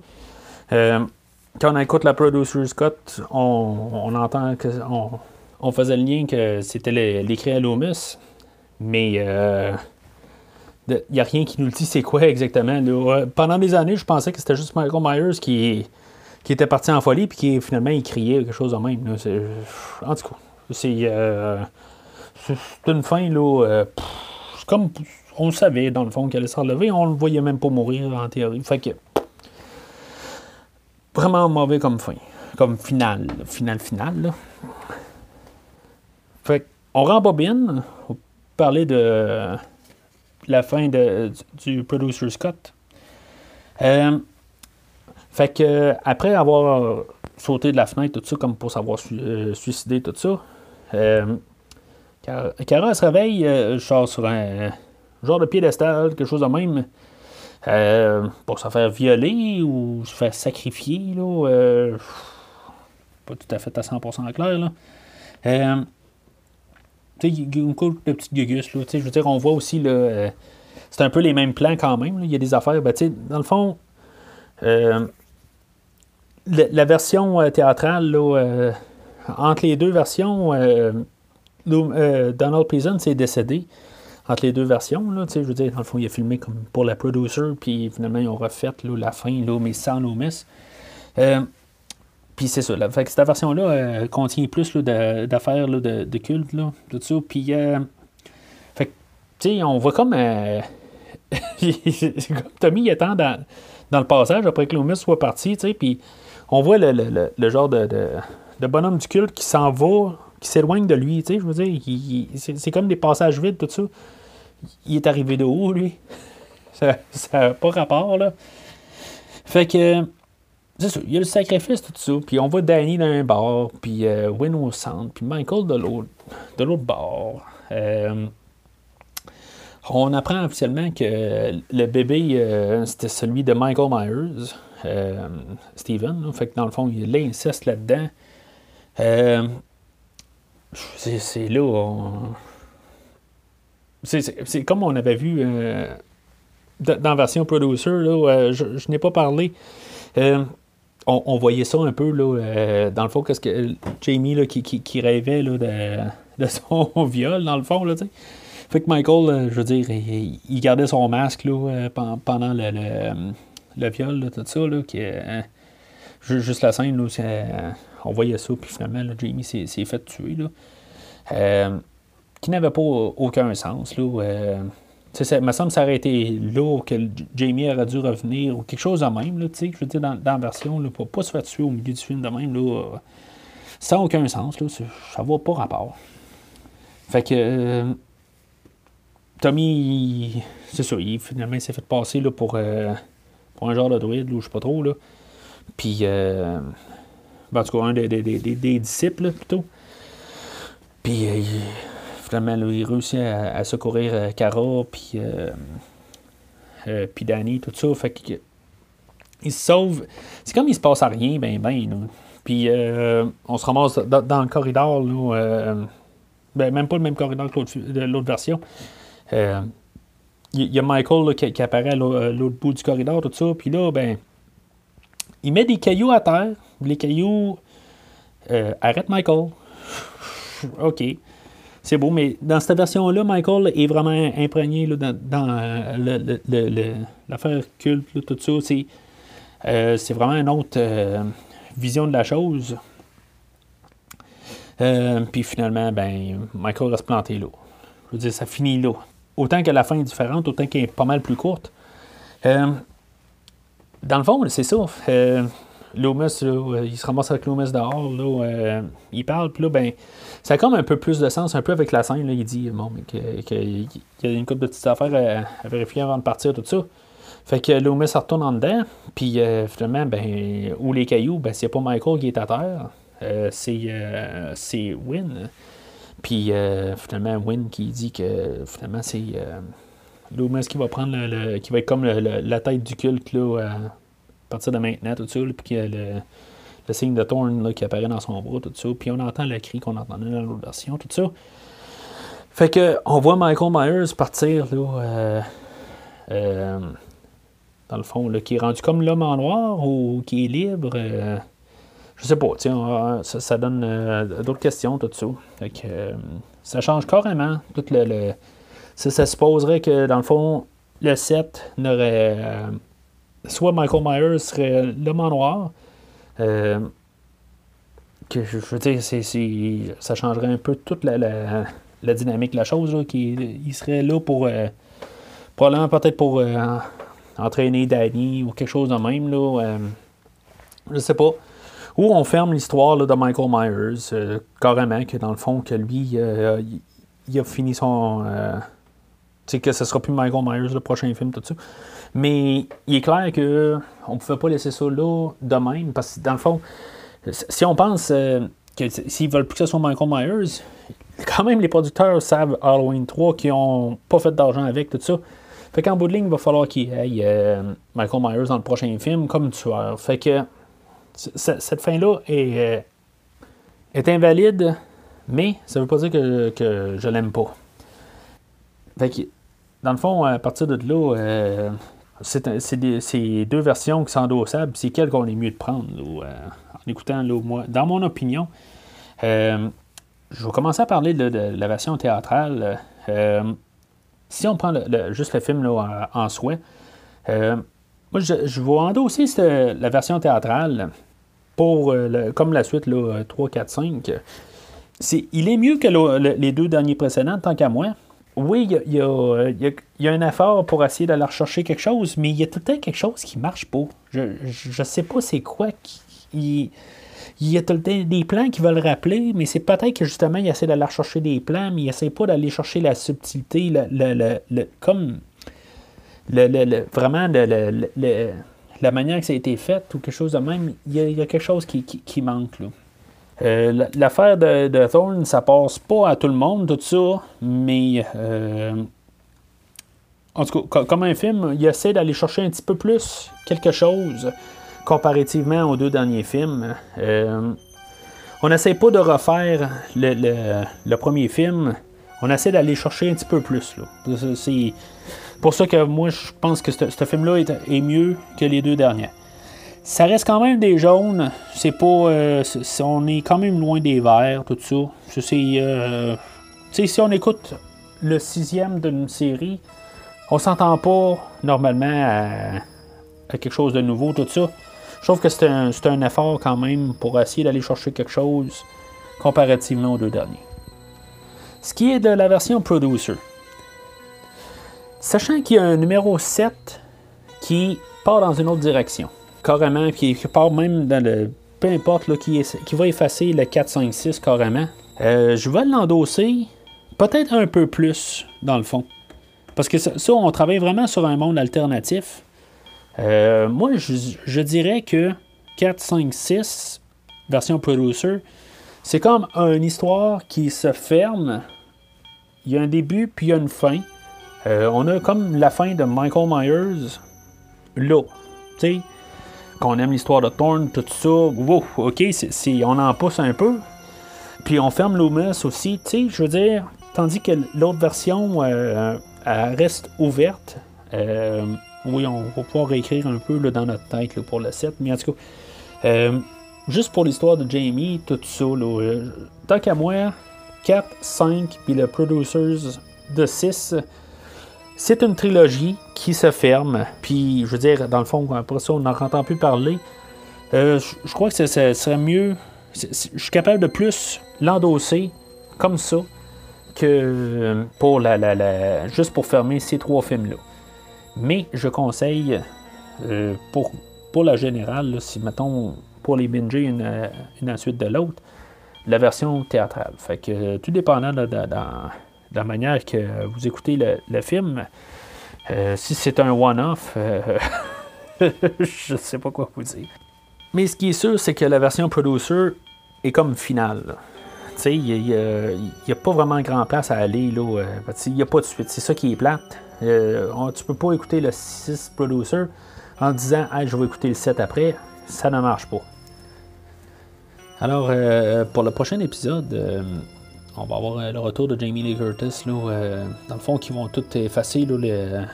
Quand on écoute la Producer's Cut, on, entend que. On, faisait le lien que c'était les, cris à Loomis, mais il n'y a rien qui nous le dit c'est quoi exactement. Pendant des années, je pensais que c'était juste Michael Myers qui, qui était parti en folie puis qui finalement il criait quelque chose de même. En tout cas, c'est euh, une fin là. euh, comme on savait dans le fond qu'elle allait se relever, on le voyait même pas mourir en théorie. Fait que vraiment mauvais comme fin, comme finale, finale finale. Là. Fait on rembobine, on parler de la fin de, du, du Producer's Cut. Euh, fait que après avoir sauté de la fenêtre, tout ça, comme pour savoir su- euh, suicider, tout ça, euh, Cara, se réveille, euh, genre sur un genre de piédestal, quelque chose de même, euh, pour se faire violer ou se faire sacrifier, là. euh, pas tout à fait à 100% clair, là. Tu sais, une couple de petites gugus, là. Tu sais, je veux dire, on voit aussi, là, c'est un peu les mêmes plans quand même. Il y a des affaires, ben, tu sais, dans le fond, la, version euh, théâtrale, là, euh, entre les deux versions, euh, Donald Pleasant s'est décédé entre les deux versions. Là, je veux dire, dans le fond, il a filmé comme pour la producer, puis finalement, ils ont refait la fin, là, mais sans Loomis. Euh, puis c'est ça. Fait que cette version-là contient plus d'affaires de, de culte, là, tout ça. Puis, euh, fait que, on voit comme Tommy il attend dans, dans le passage après que Loomis soit parti, tu sais, puis on voit le, le- le- genre de, de- bonhomme du culte qui s'en va, qui s'éloigne de lui, je veux dire, c'est comme des passages vides, tout ça. Il est arrivé de où, lui? Ça n'a pas rapport, là. Fait que, c'est ça, il y a le sacrifice, tout ça, puis on voit Danny dans un bar, puis euh, Win au centre, puis Michael de l'autre de l'autre bar. Euh, on apprend officiellement que le bébé, euh, c'était celui de Michael Myers, Steven. là. Fait que dans le fond, il y a l'inceste là-dedans. Euh, c'est là. on- C'est comme on avait vu euh, dans la version producer, euh, je, n'ai pas parlé. Euh, on, voyait ça un peu là, euh, dans le fond, qu'est-ce que Jamie là, qui, rêvait là, de, son viol, dans le fond, là. Fait que Michael, euh, je veux dire, il, gardait son masque là, euh, pen- pendant le, le viol, tout ça, là, qui, euh, ju- juste la scène, là, euh, on voyait ça, puis finalement, Jamie s'est fait tuer, là. Euh, qui n'avait pas aucun sens, là. euh, ça me semble que ça aurait été là que Jamie aurait dû revenir, ou quelque chose de même, là, je veux dire, dans, la version, là, pour pas se faire tuer au milieu du film de même, là, euh, ça n'a aucun sens, là, ça va pas rapport. Fait que, Tommy, c'est ça, il, finalement, s'est fait passer, là, pour, pour un genre de druide, ou je sais pas trop, là. Puis, euh, ben, en tout cas, un des, disciples, plutôt. Puis, euh, il- finalement, il réussit à, secourir euh, Cara, puis, euh, euh, puis Danny, tout ça. Fait que, il se sauve. C'est comme il se passe à rien, ben, ben. Puis, euh, on se ramasse dans, dans le corridor, là. euh, ben, même pas le même corridor que l'autre version. Euh, Il y, a Michael qui, apparaît à à l'autre bout du corridor, tout ça. Puis là, ben, il met des cailloux à terre. Les cailloux euh, arrêtent Michael. OK. C'est beau, mais dans cette version-là, Michael est vraiment imprégné là, dans, euh, l'affaire culte, tout ça. C'est, euh, c'est vraiment une autre euh, vision de la chose. Euh, puis finalement, ben, Michael reste planté là. Je veux dire, ça finit là. Autant que la fin est différente, autant qu'elle est pas mal plus courte. Euh, dans le fond, c'est ça. Euh, là, euh, il se ramasse avec Loomis dehors, là, euh, il parle, puis là, ben, ça a comme un peu plus de sens, un peu avec la scène, il dit, bon, qu'il y a une couple de petites affaires à, vérifier avant de partir, tout ça. Fait que Loomis retourne en dedans, puis finalement, ben, où les cailloux, ben, c'est pas Michael qui est à terre, c'est, Win. Puis euh, finalement, Win qui dit que finalement, c'est euh, est-ce qu'il va prendre le, qui va être comme la tête du culte là, à partir de maintenant, tout ça, puis le, le, signe de Thorn là, qui apparaît dans son bras, tout ça, puis on entend le cri qu'on entendait dans l'autre version, tout ça. Fait que on voit Michael Myers partir là, euh, euh, dans le fond, là, qui est rendu comme l'homme en noir ou qui est libre. Euh, je sais pas, tiens, ça, donne d'autres questions, tout ça. Fait que ça change carrément tout le, ça, supposerait que dans le fond, le 7 n'aurait. soit Michael Myers serait l'homme en noir. que je, veux dire, ça changerait un peu toute la, la dynamique de la chose, qui, il serait là pour. Euh, probablement peut-être pour euh, entraîner Danny ou quelque chose de même. Là, euh, je sais pas. Ou on ferme l'histoire de Michael Myers, carrément, que dans le fond, que lui, il a fini son. tu sais, que ce sera plus Michael Myers, le prochain film, tout ça. Mais il est clair que on pouvait pas laisser ça là de même, parce que dans le fond, si on pense que s'ils veulent plus que ce soit Michael Myers, quand même, les producteurs savent Halloween 3 qui ont pas fait d'argent avec tout ça. Fait qu'en bout de ligne, il va falloir qu'il y ait euh, Michael Myers dans le prochain film comme tueur. Fait que cette fin-là est, euh, est invalide, mais ça veut pas dire que, que je l'aime pas. Fait que, dans le fond, à partir de là, euh, c'est deux versions qui sont endossables. C'est quelle qu'on est mieux de prendre, en écoutant, là, moi, dans mon opinion je vais commencer à parler de, la version théâtrale. Euh, si on prend juste le film en, soi, euh, moi, je, je, vais endosser la version théâtrale pour euh, comme la suite là, 3, 4, 5. il est mieux que les deux derniers précédents, tant qu'à moi. Oui, il y, a, un effort pour essayer d'aller rechercher quelque chose, mais il y a tout le temps quelque chose qui marche pas. Je ne sais pas c'est quoi il y a tout le temps des plans qui veulent rappeler, mais c'est peut-être que justement, il essaie d'aller chercher des plans, mais il essaie pas d'aller chercher la subtilité, le, comme vraiment la manière que ça a été fait ou quelque chose de même. Il y a, quelque chose qui, manque. Là. Euh, l'affaire de, Thorne, ça passe pas à tout le monde, tout ça, mais euh, en tout cas, comme un film, il essaie d'aller chercher un petit peu plus quelque chose comparativement aux deux derniers films. Euh, on n'essaie pas de refaire le, premier film. On essaie d'aller chercher un petit peu plus. C'est pour ça que moi, je pense que ce film-là est, mieux que les deux derniers. Ça reste quand même des jaunes. C'est pas. Euh, on est quand même loin des verts, tout ça. Euh, si on écoute le sixième d'une série, on s'entend pas normalement à, quelque chose de nouveau, tout ça. Je trouve que c'est un, effort quand même pour essayer d'aller chercher quelque chose comparativement aux deux derniers. Ce qui est de la version Producer. Sachant qu'il y a un numéro 7 qui part dans une autre direction, carrément, qui, part même dans le. peu importe, là, qui, qui va effacer le 4, 5, 6 carrément, euh, je vais l'endosser peut-être un peu plus dans le fond. Parce que ça, on travaille vraiment sur un monde alternatif. Euh, moi, je, dirais que 4, 5, 6, version producer, c'est comme une histoire qui se ferme. Il y a un début, puis il y a une fin. Euh, on a comme la fin de Michael Myers là. Tu sais, qu'on aime l'histoire de Thorn, tout ça. Wow, ok, on en pousse un peu. Puis on ferme Loomis aussi, tu sais, je veux dire. Tandis que l'autre version, euh, elle reste ouverte. Oui, on va pouvoir réécrire un peu dans notre tête pour le 7, mais en tout cas, euh, juste pour l'histoire de Jamie, tout ça, euh, tant qu'à moi, 4, 5, puis le Producers de 6, c'est une trilogie qui se ferme. Puis, je veux dire, dans le fond, après ça, on n'en entend plus parler. Euh, je crois que ce serait mieux. Je suis capable de plus l'endosser comme ça que pour la, juste pour fermer ces trois films-là. Mais je conseille euh, pour, pour la générale, si mettons pour les binger une, une ensuite de l'autre, la version théâtrale. Fait que tout dépendant de, la manière que vous écoutez le, film, euh, si c'est un one-off, euh, je ne sais pas quoi vous dire. Mais ce qui est sûr, c'est que la version producer est comme finale. Il n'y a, pas vraiment grand place à aller. Il n'y a pas de suite. C'est ça qui est plate. Euh, on- tu peux pas écouter le 6 producer en disant hey, je vais écouter le 7 après. Ça ne marche pas. Alors, euh, pour le prochain épisode, euh, on va avoir euh, le retour de Jamie Lee Curtis. Là, euh, dans le fond, qui vont tout effacer là,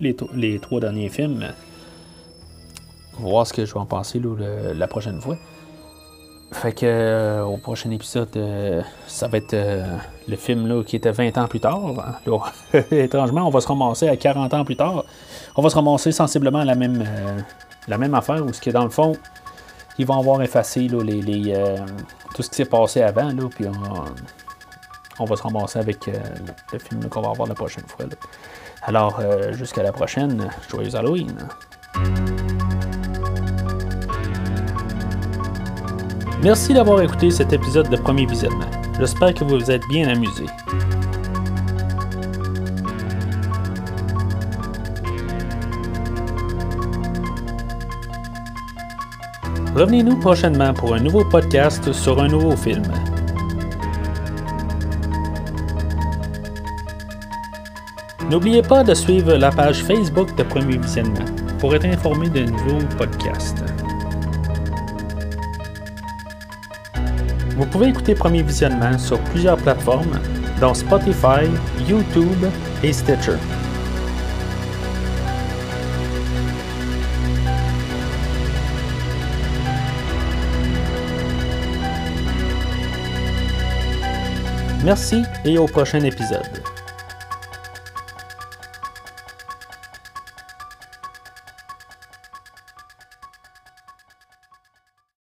les, les, trois derniers films. On va voir ce que je vais en penser là, la prochaine fois. Fait que euh, au prochain épisode, ça va être le film là, qui était 20 ans plus tard. hein. Là, étrangement, on va se ramasser à 40 ans plus tard. On va se ramasser sensiblement à la même, la même affaire où ce qui est dans le fond, ils vont avoir effacé là, les, les, tout ce qui s'est passé avant, là, puis on, on va se ramasser avec euh, le film qu'on va avoir la prochaine fois. Alors, euh, jusqu'à la prochaine, joyeux Halloween! Merci d'avoir écouté cet épisode de Premier Visionnement. J'espère que vous vous êtes bien amusés. Revenez-nous prochainement pour un nouveau podcast sur un nouveau film. N'oubliez pas de suivre la page Facebook de Premier Visionnement pour être informé de nouveaux podcasts. Vous pouvez écouter Premier Visionnement sur plusieurs plateformes, dont Spotify, YouTube et Stitcher. Merci et au prochain épisode.